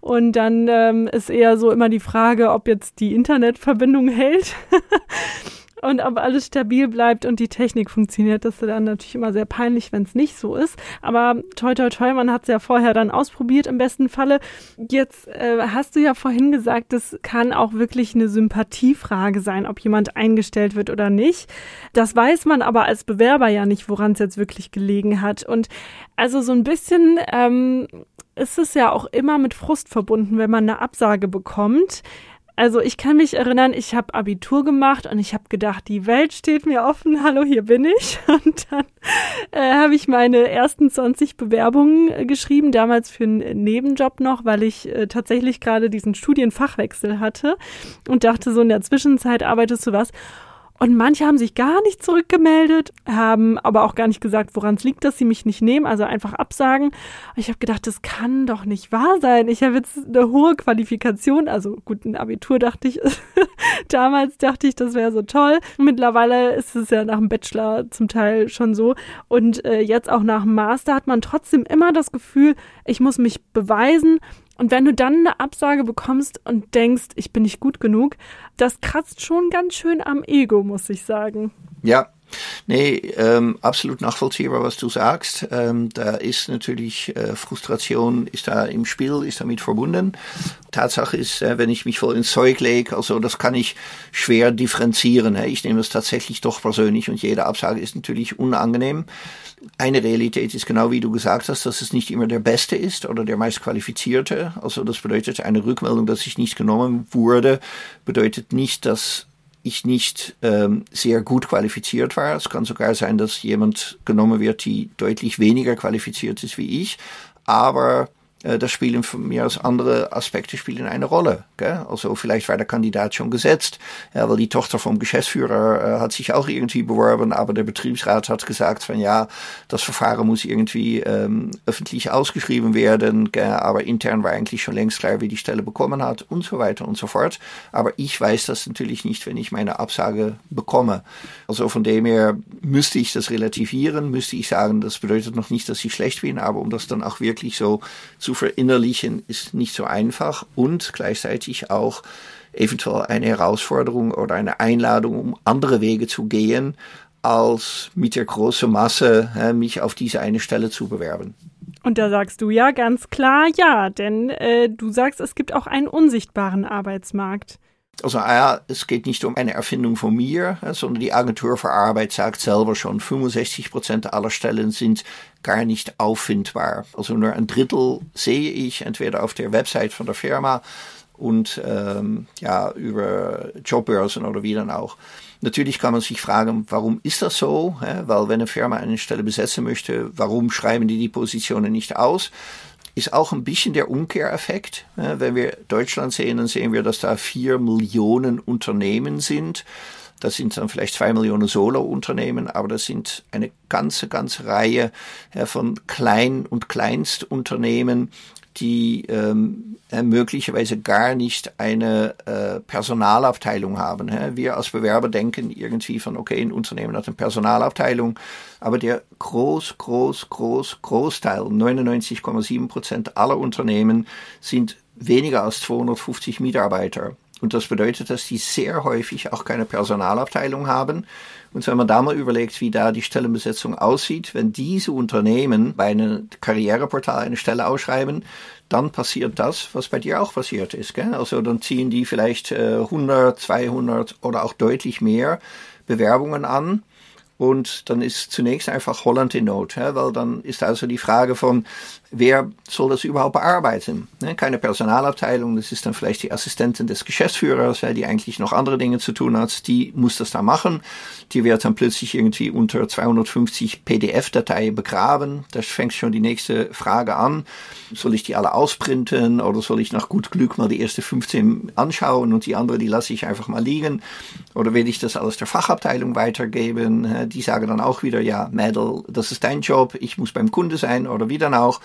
Und dann ähm, ist eher so immer die Frage, ob jetzt die Internetverbindung hält. Und ob alles stabil bleibt und die Technik funktioniert. Das ist dann natürlich immer sehr peinlich, wenn es nicht so ist. Aber toi toi toi, man hat es ja vorher dann ausprobiert im besten Falle. Jetzt äh, hast du ja vorhin gesagt, das kann auch wirklich eine Sympathiefrage sein, ob jemand eingestellt wird oder nicht. Das weiß man aber als Bewerber ja nicht, woran es jetzt wirklich gelegen hat. Und also so ein bisschen ähm, ist es ja auch immer mit Frust verbunden, wenn man eine Absage bekommt. Also ich kann mich erinnern, ich habe Abitur gemacht und ich habe gedacht, die Welt steht mir offen, hallo, hier bin ich. Und dann äh, habe ich meine ersten 20 Bewerbungen äh, geschrieben, damals für einen Nebenjob noch, weil ich äh, tatsächlich gerade diesen Studienfachwechsel hatte und dachte so, in der Zwischenzeit arbeitest du was. Und manche haben sich gar nicht zurückgemeldet, haben aber auch gar nicht gesagt, woran es liegt, dass sie mich nicht nehmen, also einfach absagen. Ich habe gedacht, das kann doch nicht wahr sein. Ich habe jetzt eine hohe Qualifikation, also gut, ein Abitur dachte ich, damals dachte ich, das wäre so toll. Mittlerweile ist es ja nach dem Bachelor zum Teil schon so. Und äh, jetzt auch nach dem Master hat man trotzdem immer das Gefühl, ich muss mich beweisen und wenn du dann eine Absage bekommst und denkst, ich bin nicht gut genug, das kratzt schon ganz schön am Ego, muss ich sagen. Ja, Nee, ähm, absolut nachvollziehbar, was du sagst. Ähm, da ist natürlich äh, Frustration ist da im Spiel, ist damit verbunden. Tatsache ist, äh, wenn ich mich voll ins Zeug lege, also das kann ich schwer differenzieren. Ich nehme es tatsächlich doch persönlich und jede Absage ist natürlich unangenehm. Eine Realität ist genau wie du gesagt hast, dass es nicht immer der Beste ist oder der meist qualifizierte. Also das bedeutet eine Rückmeldung, dass ich nicht genommen wurde, bedeutet nicht, dass ich nicht ähm, sehr gut qualifiziert war. Es kann sogar sein, dass jemand genommen wird, die deutlich weniger qualifiziert ist wie ich. Aber äh, das spielen von mir aus andere Aspekte spielen eine Rolle. Gell? Also vielleicht war der Kandidat schon gesetzt, ja, weil die Tochter vom Geschäftsführer äh, hat sich auch irgendwie beworben, aber der Betriebsrat hat gesagt von ja, das Verfahren muss irgendwie ähm, öffentlich ausgeschrieben werden, gell? aber intern war eigentlich schon längst klar, wie die Stelle bekommen hat und so weiter und so fort. Aber ich weiß das natürlich nicht, wenn ich meine Absage bekomme. Also von dem her müsste ich das relativieren, müsste ich sagen, das bedeutet noch nicht, dass ich schlecht bin, aber um das dann auch wirklich so zu verinnerlichen ist nicht so einfach und gleichzeitig auch eventuell eine Herausforderung oder eine Einladung, um andere Wege zu gehen, als mit der großen Masse mich auf diese eine Stelle zu bewerben. Und da sagst du ja ganz klar ja, denn äh, du sagst, es gibt auch einen unsichtbaren Arbeitsmarkt. Also ja, es geht nicht um eine Erfindung von mir, sondern die Agentur für Arbeit sagt selber schon, 65 Prozent aller Stellen sind gar nicht auffindbar. Also nur ein Drittel sehe ich entweder auf der Website von der Firma und ähm, ja über Jobbörsen oder wie dann auch. Natürlich kann man sich fragen, warum ist das so? Weil wenn eine Firma eine Stelle besetzen möchte, warum schreiben die die Positionen nicht aus? ist auch ein bisschen der Umkehreffekt. Wenn wir Deutschland sehen, dann sehen wir, dass da vier Millionen Unternehmen sind. Das sind dann vielleicht zwei Millionen Solo-Unternehmen, aber das sind eine ganze, ganze Reihe von Klein- und Kleinstunternehmen, die ähm, äh, möglicherweise gar nicht eine äh, Personalabteilung haben. Hä? Wir als Bewerber denken irgendwie von, okay, ein Unternehmen hat eine Personalabteilung, aber der groß, groß, groß, Großteil, 99,7 Prozent aller Unternehmen sind weniger als 250 Mitarbeiter. Und das bedeutet, dass die sehr häufig auch keine Personalabteilung haben. Und wenn man da mal überlegt, wie da die Stellenbesetzung aussieht, wenn diese Unternehmen bei einem Karriereportal eine Stelle ausschreiben, dann passiert das, was bei dir auch passiert ist. Gell? Also dann ziehen die vielleicht äh, 100, 200 oder auch deutlich mehr Bewerbungen an und dann ist zunächst einfach Holland in Not, weil dann ist also die Frage von, wer soll das überhaupt bearbeiten? Ne? Keine Personalabteilung, das ist dann vielleicht die Assistentin des Geschäftsführers, die eigentlich noch andere Dinge zu tun hat, die muss das da machen. Die wird dann plötzlich irgendwie unter 250 PDF-Dateien begraben. Das fängt schon die nächste Frage an. Soll ich die alle ausprinten oder soll ich nach gut Glück mal die erste 15 anschauen und die andere, die lasse ich einfach mal liegen? Oder will ich das alles der Fachabteilung weitergeben? Die sagen dann auch wieder, ja, Mädel, das ist dein Job, ich muss beim Kunde sein oder wie dann auch.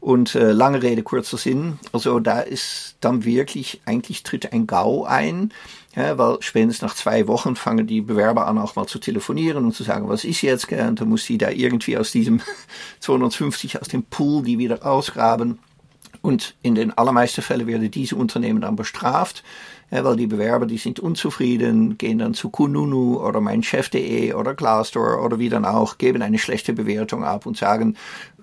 Und äh, lange Rede, kurzer Sinn. Also da ist dann wirklich, eigentlich tritt ein GAU ein, ja, weil spätestens nach zwei Wochen fangen die Bewerber an, auch mal zu telefonieren und zu sagen, was ist jetzt? Und dann muss sie da irgendwie aus diesem 250, aus dem Pool, die wieder ausgraben. Und in den allermeisten Fällen werden diese Unternehmen dann bestraft, ja, weil die Bewerber, die sind unzufrieden, gehen dann zu Kununu oder meinchef.de oder Glassdoor oder wie dann auch, geben eine schlechte Bewertung ab und sagen,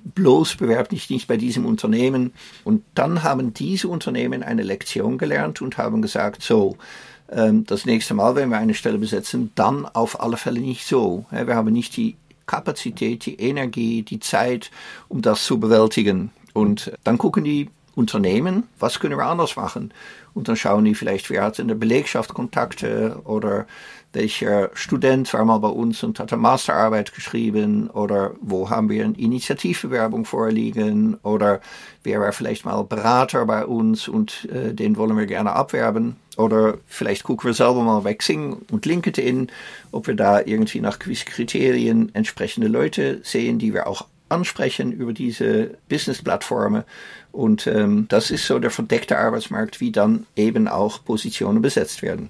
bloß bewerb dich nicht bei diesem Unternehmen. Und dann haben diese Unternehmen eine Lektion gelernt und haben gesagt, so, ähm, das nächste Mal, wenn wir eine Stelle besetzen, dann auf alle Fälle nicht so. Wir haben nicht die Kapazität, die Energie, die Zeit, um das zu bewältigen. Und dann gucken die Unternehmen, was können wir anders machen? Und dann schauen die vielleicht, wer hat in der Belegschaft Kontakte oder welcher Student war mal bei uns und hat eine Masterarbeit geschrieben oder wo haben wir eine Initiativbewerbung vorliegen oder wer war vielleicht mal Berater bei uns und äh, den wollen wir gerne abwerben oder vielleicht gucken wir selber mal bei Xing und LinkedIn, ob wir da irgendwie nach gewissen Kriterien entsprechende Leute sehen, die wir auch ansprechen über diese Business-Plattformen. Und ähm, das ist so der verdeckte Arbeitsmarkt, wie dann eben auch Positionen besetzt werden.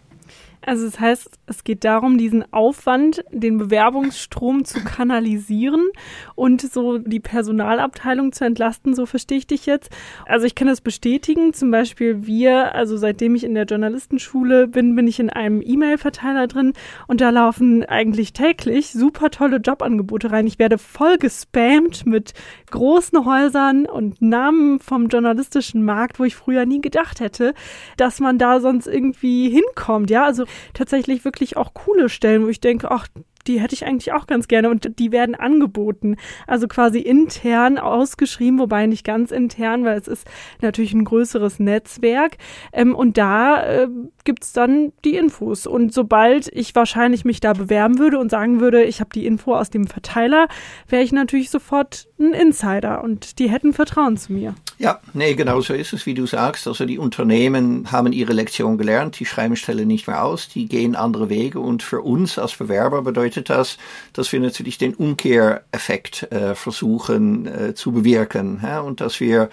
Also das heißt, es geht darum, diesen Aufwand, den Bewerbungsstrom zu kanalisieren und so die Personalabteilung zu entlasten, so verstehe ich dich jetzt. Also ich kann das bestätigen, zum Beispiel wir, also seitdem ich in der Journalistenschule bin, bin ich in einem E-Mail-Verteiler drin und da laufen eigentlich täglich super tolle Jobangebote rein. Ich werde voll gespammt mit großen Häusern und Namen vom journalistischen Markt, wo ich früher nie gedacht hätte, dass man da sonst irgendwie hinkommt. Ja, also tatsächlich wirklich auch coole Stellen, wo ich denke, ach, die hätte ich eigentlich auch ganz gerne und die werden angeboten. Also quasi intern ausgeschrieben, wobei nicht ganz intern, weil es ist natürlich ein größeres Netzwerk. Ähm, und da äh, gibt's dann die Infos. Und sobald ich wahrscheinlich mich da bewerben würde und sagen würde, ich habe die Info aus dem Verteiler, wäre ich natürlich sofort ein Insider und die hätten Vertrauen zu mir. Ja, nee, genau so ist es, wie du sagst. Also die Unternehmen haben ihre Lektion gelernt, die schreiben Stellen nicht mehr aus, die gehen andere Wege und für uns als Bewerber bedeutet das, dass wir natürlich den Umkehreffekt äh, versuchen äh, zu bewirken ja? und dass wir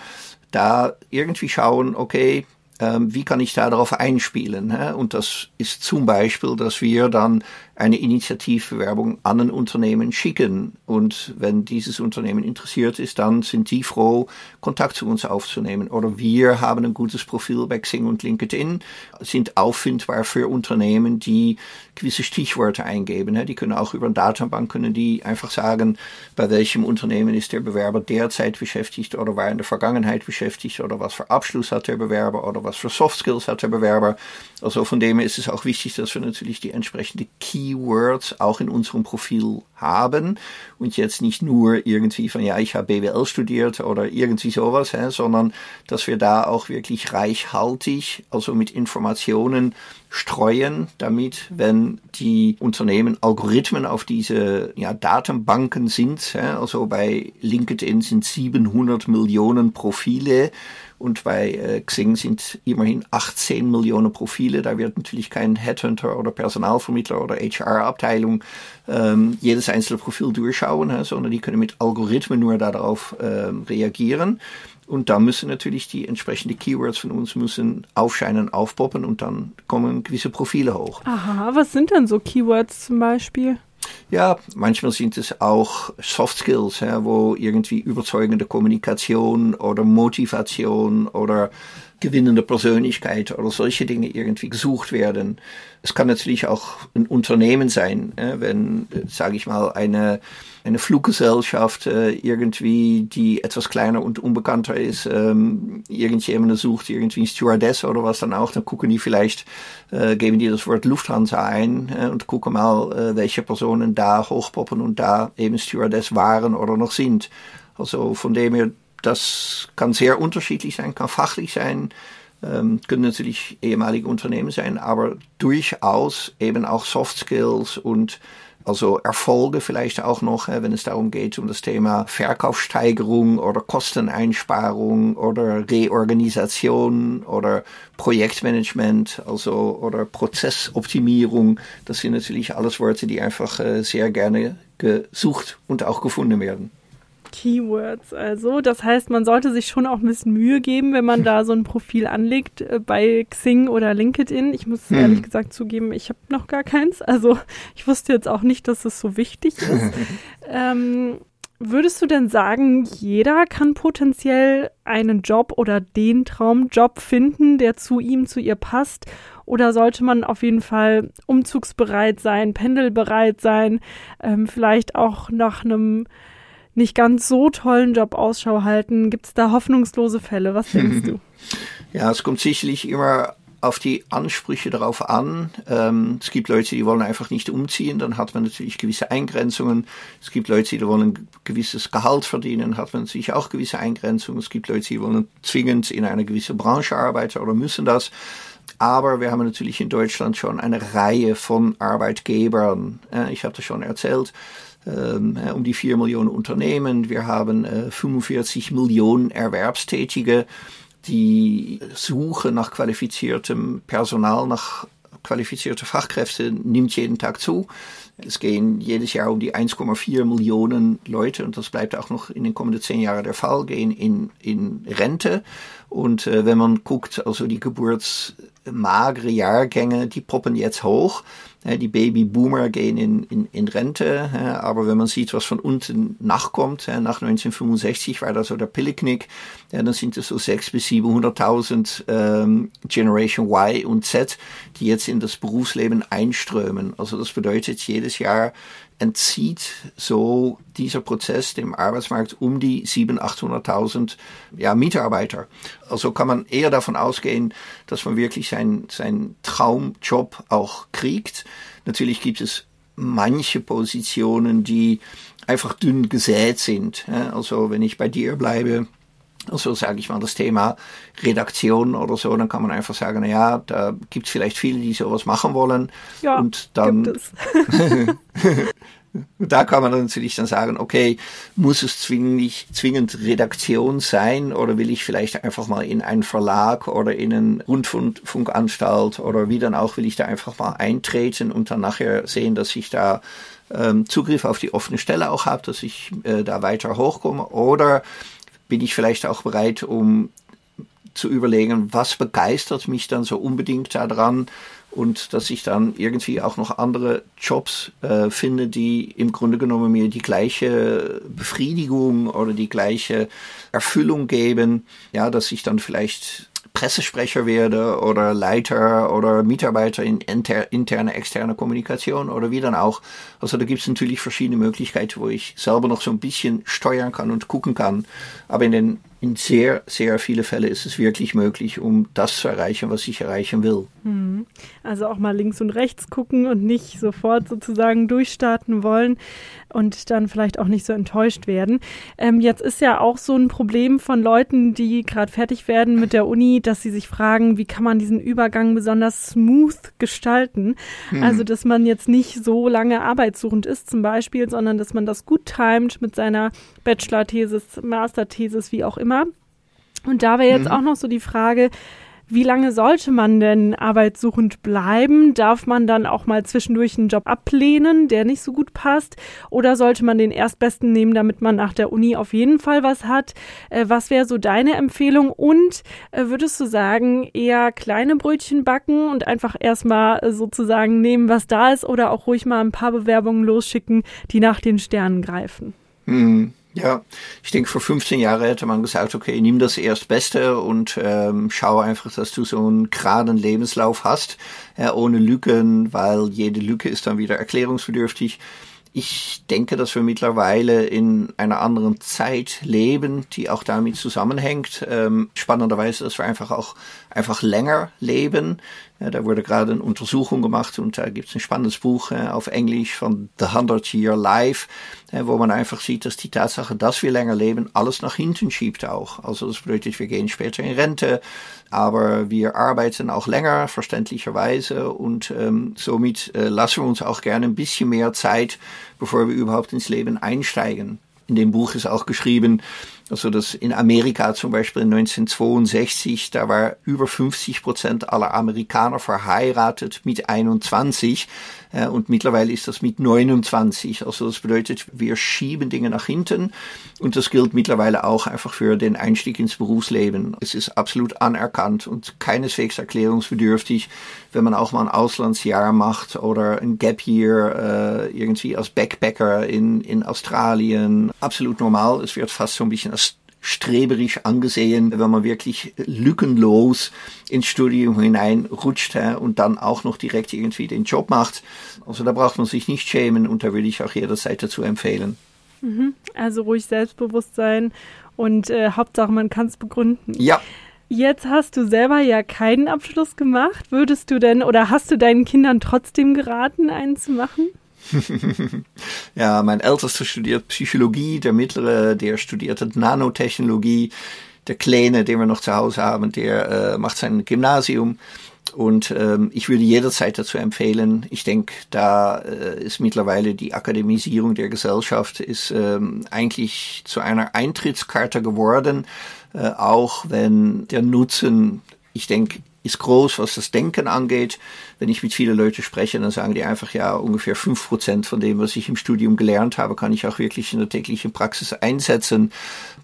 da irgendwie schauen, okay, ähm, wie kann ich da darauf einspielen? Und das ist zum Beispiel, dass wir dann eine Initiativbewerbung an ein Unternehmen schicken. Und wenn dieses Unternehmen interessiert ist, dann sind die froh, Kontakt zu uns aufzunehmen. Oder wir haben ein gutes Profil bei Xing und LinkedIn, sind auffindbar für Unternehmen, die gewisse Stichworte eingeben. Die können auch über eine Datenbank, können die einfach sagen, bei welchem Unternehmen ist der Bewerber derzeit beschäftigt oder war in der Vergangenheit beschäftigt oder was für Abschluss hat der Bewerber oder was für Soft Skills hat der Bewerber. Also von dem ist es auch wichtig, dass wir natürlich die entsprechende Keywords auch in unserem Profil haben und jetzt nicht nur irgendwie von, ja, ich habe BWL studiert oder irgendwie sowas, hä, sondern dass wir da auch wirklich reichhaltig, also mit Informationen streuen, damit, wenn die Unternehmen Algorithmen auf diese ja, Datenbanken sind, ja, also bei LinkedIn sind 700 Millionen Profile und bei äh, Xing sind immerhin 18 Millionen Profile. Da wird natürlich kein Headhunter oder Personalvermittler oder HR-Abteilung ähm, jedes einzelne Profil durchschauen, sondern die können mit Algorithmen nur darauf ähm, reagieren. Und da müssen natürlich die entsprechenden Keywords von uns müssen aufscheinen, aufpoppen und dann kommen gewisse Profile hoch. Aha, was sind denn so Keywords zum Beispiel? Ja, manchmal sind es auch Soft Skills, ja, wo irgendwie überzeugende Kommunikation oder Motivation oder gewinnende Persönlichkeit oder solche Dinge irgendwie gesucht werden. Es kann natürlich auch ein Unternehmen sein, wenn, sage ich mal, eine, eine Fluggesellschaft äh, irgendwie, die etwas kleiner und unbekannter ist, ähm, irgendjemanden sucht, irgendwie ein Stewardess oder was dann auch, dann gucken die vielleicht, äh, geben die das Wort Lufthansa ein äh, und gucken mal, welche Personen da hochpoppen und da eben Stewardess waren oder noch sind. Also von dem her das kann sehr unterschiedlich sein, kann fachlich sein, ähm, können natürlich ehemalige Unternehmen sein, aber durchaus eben auch Soft Skills und also Erfolge vielleicht auch noch, wenn es darum geht, um das Thema Verkaufssteigerung oder Kosteneinsparung oder Reorganisation oder Projektmanagement, also oder Prozessoptimierung. Das sind natürlich alles Worte, die einfach äh, sehr gerne gesucht und auch gefunden werden. Keywords. Also, das heißt, man sollte sich schon auch ein bisschen Mühe geben, wenn man da so ein Profil anlegt äh, bei Xing oder LinkedIn. Ich muss hm. ehrlich gesagt zugeben, ich habe noch gar keins. Also, ich wusste jetzt auch nicht, dass es so wichtig ist. ähm, würdest du denn sagen, jeder kann potenziell einen Job oder den Traumjob finden, der zu ihm, zu ihr passt? Oder sollte man auf jeden Fall umzugsbereit sein, pendelbereit sein, ähm, vielleicht auch nach einem nicht ganz so tollen Job Ausschau halten? Gibt es da hoffnungslose Fälle? Was denkst du? Ja, es kommt sicherlich immer auf die Ansprüche darauf an. Ähm, es gibt Leute, die wollen einfach nicht umziehen, dann hat man natürlich gewisse Eingrenzungen. Es gibt Leute, die wollen ein gewisses Gehalt verdienen, hat man natürlich auch gewisse Eingrenzungen. Es gibt Leute, die wollen zwingend in einer gewissen Branche arbeiten oder müssen das. Aber wir haben natürlich in Deutschland schon eine Reihe von Arbeitgebern. Äh, ich habe das schon erzählt um die vier Millionen Unternehmen. Wir haben äh, 45 Millionen Erwerbstätige, die Suche nach qualifiziertem Personal, nach qualifizierte Fachkräfte nimmt jeden Tag zu. Es gehen jedes Jahr um die 1,4 Millionen Leute, und das bleibt auch noch in den kommenden zehn Jahren der Fall, gehen in, in Rente. Und äh, wenn man guckt, also die geburtsmagere Jahrgänge, die poppen jetzt hoch. Die Babyboomer gehen in, in, in Rente, aber wenn man sieht, was von unten nachkommt, nach 1965 war das so der Pilleknick, dann sind es so 600.000 bis 700.000 ähm, Generation Y und Z, die jetzt in das Berufsleben einströmen. Also das bedeutet, jedes Jahr entzieht so dieser Prozess dem Arbeitsmarkt um die 700.000, 800.000 ja, Mitarbeiter. Also kann man eher davon ausgehen, dass man wirklich seinen sein Traumjob auch kriegt. Natürlich gibt es manche Positionen, die einfach dünn gesät sind. Also wenn ich bei dir bleibe, also sage ich mal das Thema Redaktion oder so, dann kann man einfach sagen, na ja, da gibt es vielleicht viele, die sowas machen wollen. Ja, und dann gibt es. da kann man natürlich dann sagen, okay, muss es zwingend, zwingend Redaktion sein oder will ich vielleicht einfach mal in einen Verlag oder in eine Rundfunkanstalt oder wie dann auch will ich da einfach mal eintreten und dann nachher sehen, dass ich da ähm, Zugriff auf die offene Stelle auch habe, dass ich äh, da weiter hochkomme oder bin ich vielleicht auch bereit, um zu überlegen, was begeistert mich dann so unbedingt daran und dass ich dann irgendwie auch noch andere Jobs äh, finde, die im Grunde genommen mir die gleiche Befriedigung oder die gleiche Erfüllung geben, ja, dass ich dann vielleicht Pressesprecher werde oder Leiter oder Mitarbeiter in inter, interne, externe Kommunikation oder wie dann auch. Also da gibt es natürlich verschiedene Möglichkeiten, wo ich selber noch so ein bisschen steuern kann und gucken kann. Aber in den in sehr, sehr viele Fälle ist es wirklich möglich, um das zu erreichen, was ich erreichen will. Hm. Also auch mal links und rechts gucken und nicht sofort sozusagen durchstarten wollen und dann vielleicht auch nicht so enttäuscht werden. Ähm, jetzt ist ja auch so ein Problem von Leuten, die gerade fertig werden mit der Uni, dass sie sich fragen, wie kann man diesen Übergang besonders smooth gestalten? Hm. Also, dass man jetzt nicht so lange arbeitssuchend ist zum Beispiel, sondern dass man das gut timet mit seiner Bachelor-Thesis, Master-Thesis, wie auch immer. Und da wäre jetzt mhm. auch noch so die Frage, wie lange sollte man denn arbeitssuchend bleiben? Darf man dann auch mal zwischendurch einen Job ablehnen, der nicht so gut passt? Oder sollte man den Erstbesten nehmen, damit man nach der Uni auf jeden Fall was hat? Äh, was wäre so deine Empfehlung? Und äh, würdest du sagen, eher kleine Brötchen backen und einfach erstmal äh, sozusagen nehmen, was da ist? Oder auch ruhig mal ein paar Bewerbungen losschicken, die nach den Sternen greifen? Mhm. Ja, ich denke, vor 15 Jahren hätte man gesagt, okay, nimm das Erstbeste und ähm, schau einfach, dass du so einen geraden Lebenslauf hast, äh, ohne Lücken, weil jede Lücke ist dann wieder erklärungsbedürftig. Ich denke, dass wir mittlerweile in einer anderen Zeit leben, die auch damit zusammenhängt. Ähm, spannenderweise, dass wir einfach auch einfach länger leben. Da wurde gerade eine Untersuchung gemacht und da gibt es ein spannendes Buch äh, auf Englisch von The 100 Year Life, äh, wo man einfach sieht, dass die Tatsache, dass wir länger leben, alles nach hinten schiebt auch. Also das bedeutet, wir gehen später in Rente, aber wir arbeiten auch länger, verständlicherweise, und ähm, somit äh, lassen wir uns auch gerne ein bisschen mehr Zeit, bevor wir überhaupt ins Leben einsteigen. In dem Buch ist auch geschrieben, also das in Amerika zum Beispiel 1962, da war über 50 Prozent aller Amerikaner verheiratet mit 21 äh, und mittlerweile ist das mit 29. Also das bedeutet, wir schieben Dinge nach hinten und das gilt mittlerweile auch einfach für den Einstieg ins Berufsleben. Es ist absolut anerkannt und keineswegs erklärungsbedürftig, wenn man auch mal ein Auslandsjahr macht oder ein Gap Year äh, irgendwie als Backpacker in, in Australien. Absolut normal. Es wird fast so ein bisschen streberisch angesehen, wenn man wirklich lückenlos ins Studium hineinrutscht und dann auch noch direkt irgendwie den Job macht. Also da braucht man sich nicht schämen und da würde ich auch jederzeit dazu empfehlen. Mhm. Also ruhig selbstbewusst sein und äh, Hauptsache man kann es begründen. Ja. Jetzt hast du selber ja keinen Abschluss gemacht. Würdest du denn oder hast du deinen Kindern trotzdem geraten, einen zu machen? ja, mein Ältester studiert Psychologie, der Mittlere, der studiert Nanotechnologie, der Kleine, den wir noch zu Hause haben, der äh, macht sein Gymnasium. Und ähm, ich würde jederzeit dazu empfehlen, ich denke, da äh, ist mittlerweile die Akademisierung der Gesellschaft ist ähm, eigentlich zu einer Eintrittskarte geworden, äh, auch wenn der Nutzen, ich denke, ist groß, was das Denken angeht. Wenn ich mit vielen Leuten spreche, dann sagen die einfach, ja, ungefähr fünf Prozent von dem, was ich im Studium gelernt habe, kann ich auch wirklich in der täglichen Praxis einsetzen.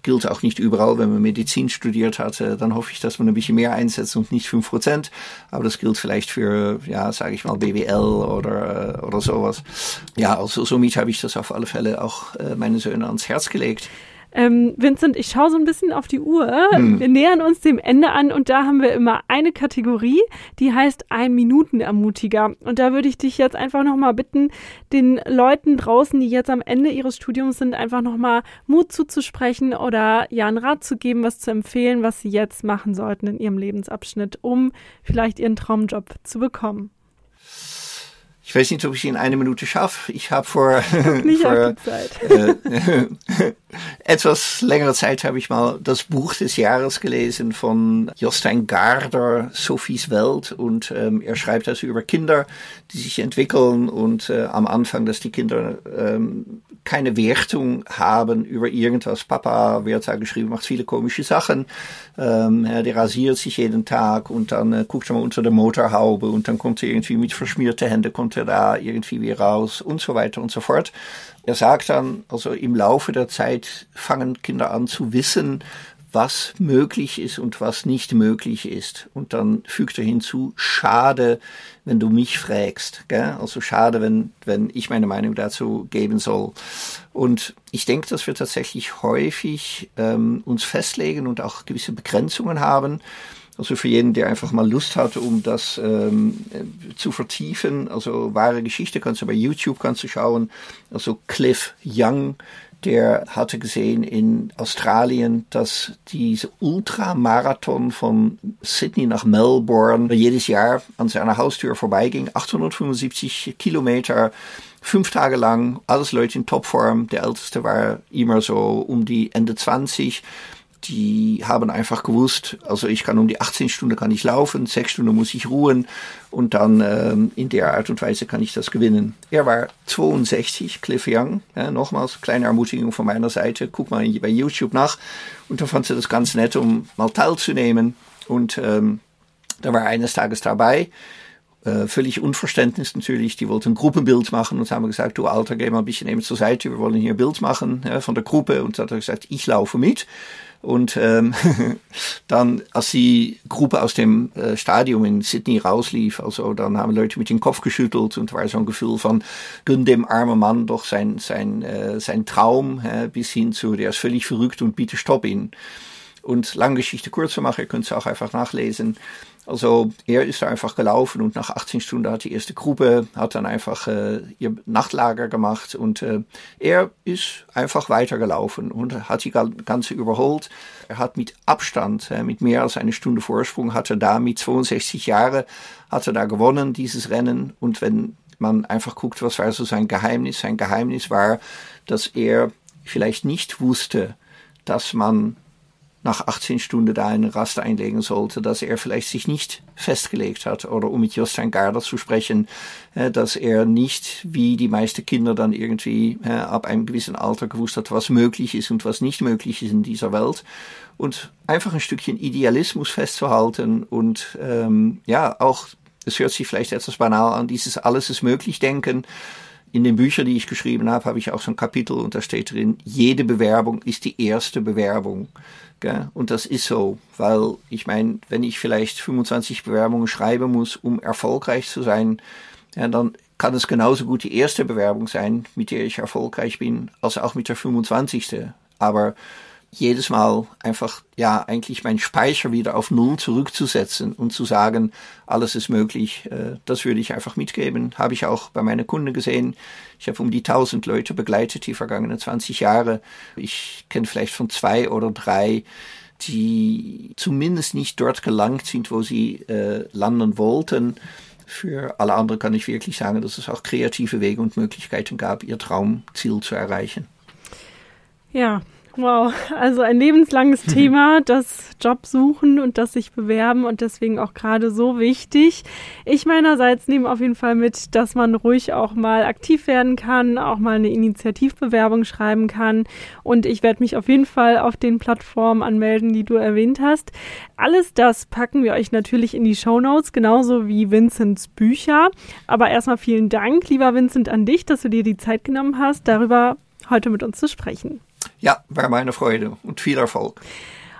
Gilt auch nicht überall. Wenn man Medizin studiert hat, dann hoffe ich, dass man ein bisschen mehr einsetzt und nicht fünf Prozent. Aber das gilt vielleicht für, ja, sage ich mal, BWL oder, oder sowas. Ja, also somit habe ich das auf alle Fälle auch äh, meine Söhne ans Herz gelegt. Ähm, Vincent, ich schaue so ein bisschen auf die Uhr. Hm. Wir nähern uns dem Ende an und da haben wir immer eine Kategorie, die heißt ein Minutenermutiger. Und da würde ich dich jetzt einfach nochmal bitten, den Leuten draußen, die jetzt am Ende ihres Studiums sind, einfach nochmal Mut zuzusprechen oder ja einen Rat zu geben, was zu empfehlen, was sie jetzt machen sollten in ihrem Lebensabschnitt, um vielleicht ihren Traumjob zu bekommen. Ich weiß nicht, ob ich in eine Minute schaffe. Ich habe vor, nicht vor äh, etwas längerer Zeit habe ich mal das Buch des Jahres gelesen von Jostein Garder, Sophies Welt. Und ähm, er schreibt also über Kinder, die sich entwickeln und äh, am Anfang, dass die Kinder ähm, keine Wertung haben über irgendwas. Papa wird da geschrieben, macht viele komische Sachen. Ähm, ja, der rasiert sich jeden Tag und dann äh, guckt er mal unter der Motorhaube und dann kommt er irgendwie mit verschmierten Händen, kommt er da irgendwie wieder raus und so weiter und so fort. Er sagt dann, also im Laufe der Zeit fangen Kinder an zu wissen, was möglich ist und was nicht möglich ist. Und dann fügt er hinzu, schade, wenn du mich fragst. Gell? Also schade, wenn, wenn ich meine Meinung dazu geben soll. Und ich denke, dass wir tatsächlich häufig ähm, uns festlegen und auch gewisse Begrenzungen haben. Also für jeden, der einfach mal Lust hat, um das ähm, zu vertiefen, also wahre Geschichte kannst du bei YouTube kannst du schauen. Also Cliff Young, der hatte gesehen in Australien, dass diese Ultramarathon von Sydney nach Melbourne jedes Jahr an seiner Haustür vorbeiging. 875 Kilometer, fünf Tage lang, alles Leute in Topform. Der älteste war immer so um die Ende 20 die haben einfach gewusst, also ich kann um die 18 Stunden kann ich laufen, sechs Stunden muss ich ruhen und dann ähm, in der Art und Weise kann ich das gewinnen. Er war 62, Cliff Young, ja, nochmals kleine Ermutigung von meiner Seite, guck mal bei YouTube nach. Und dann fand sie das ganz nett, um mal teilzunehmen. Und ähm, da war eines Tages dabei, äh, völlig Unverständnis natürlich. Die wollten ein Gruppenbild machen und haben gesagt, du Alter, geh mal ein bisschen eben zur Seite, wir wollen hier ein Bild machen ja, von der Gruppe. Und dann hat er gesagt, ich laufe mit. Und ähm, dann, als die Gruppe aus dem äh, Stadion in Sydney rauslief, also dann haben Leute mit dem Kopf geschüttelt und war so ein Gefühl von, gönn dem armen Mann doch sein, sein, äh, sein Traum, äh, bis hin zu, der ist völlig verrückt und bitte stopp ihn. Und lange Geschichte kurz zu machen, ihr könnt es auch einfach nachlesen. Also er ist einfach gelaufen und nach 18 Stunden hat die erste Gruppe, hat dann einfach äh, ihr Nachtlager gemacht und äh, er ist einfach weitergelaufen und hat die ganze überholt. Er hat mit Abstand, äh, mit mehr als eine Stunde Vorsprung, hat er da mit 62 Jahren, hat er da gewonnen, dieses Rennen. Und wenn man einfach guckt, was war so sein Geheimnis, sein Geheimnis war, dass er vielleicht nicht wusste, dass man nach 18 Stunden da einen Rast einlegen sollte, dass er vielleicht sich nicht festgelegt hat oder um mit Jostein Garder zu sprechen, äh, dass er nicht wie die meisten Kinder dann irgendwie äh, ab einem gewissen Alter gewusst hat, was möglich ist und was nicht möglich ist in dieser Welt und einfach ein Stückchen Idealismus festzuhalten und ähm, ja auch es hört sich vielleicht etwas banal an, dieses alles ist möglich denken. In den Büchern, die ich geschrieben habe, habe ich auch so ein Kapitel und da steht drin, jede Bewerbung ist die erste Bewerbung. Und das ist so, weil ich meine, wenn ich vielleicht 25 Bewerbungen schreiben muss, um erfolgreich zu sein, ja, dann kann es genauso gut die erste Bewerbung sein, mit der ich erfolgreich bin, als auch mit der 25. Aber jedes Mal einfach, ja, eigentlich meinen Speicher wieder auf Null zurückzusetzen und zu sagen, alles ist möglich, äh, das würde ich einfach mitgeben. Habe ich auch bei meinen Kunden gesehen. Ich habe um die 1000 Leute begleitet die vergangenen 20 Jahre. Ich kenne vielleicht von zwei oder drei, die zumindest nicht dort gelangt sind, wo sie äh, landen wollten. Für alle anderen kann ich wirklich sagen, dass es auch kreative Wege und Möglichkeiten gab, ihr Traumziel zu erreichen. Ja, Wow, also ein lebenslanges Thema, das Jobsuchen und das sich bewerben und deswegen auch gerade so wichtig. Ich meinerseits nehme auf jeden Fall mit, dass man ruhig auch mal aktiv werden kann, auch mal eine Initiativbewerbung schreiben kann und ich werde mich auf jeden Fall auf den Plattformen anmelden, die du erwähnt hast. Alles das packen wir euch natürlich in die Show Notes, genauso wie Vincents Bücher. Aber erstmal vielen Dank, lieber Vincent, an dich, dass du dir die Zeit genommen hast, darüber heute mit uns zu sprechen. Ja, war meine Freude und viel Erfolg.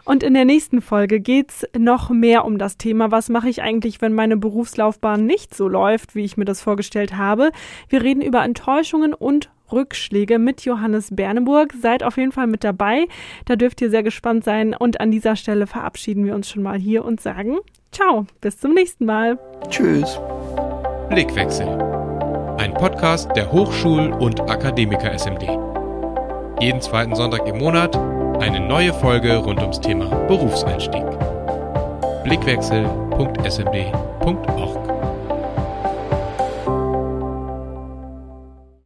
Und in der nächsten Folge geht's noch mehr um das Thema, was mache ich eigentlich, wenn meine Berufslaufbahn nicht so läuft, wie ich mir das vorgestellt habe. Wir reden über Enttäuschungen und Rückschläge mit Johannes Berneburg. Seid auf jeden Fall mit dabei. Da dürft ihr sehr gespannt sein. Und an dieser Stelle verabschieden wir uns schon mal hier und sagen Ciao, bis zum nächsten Mal. Tschüss. Blickwechsel. Ein Podcast der Hochschul- und Akademiker SMD. Jeden zweiten Sonntag im Monat eine neue Folge rund ums Thema Berufseinstieg. Blickwechsel.smd.org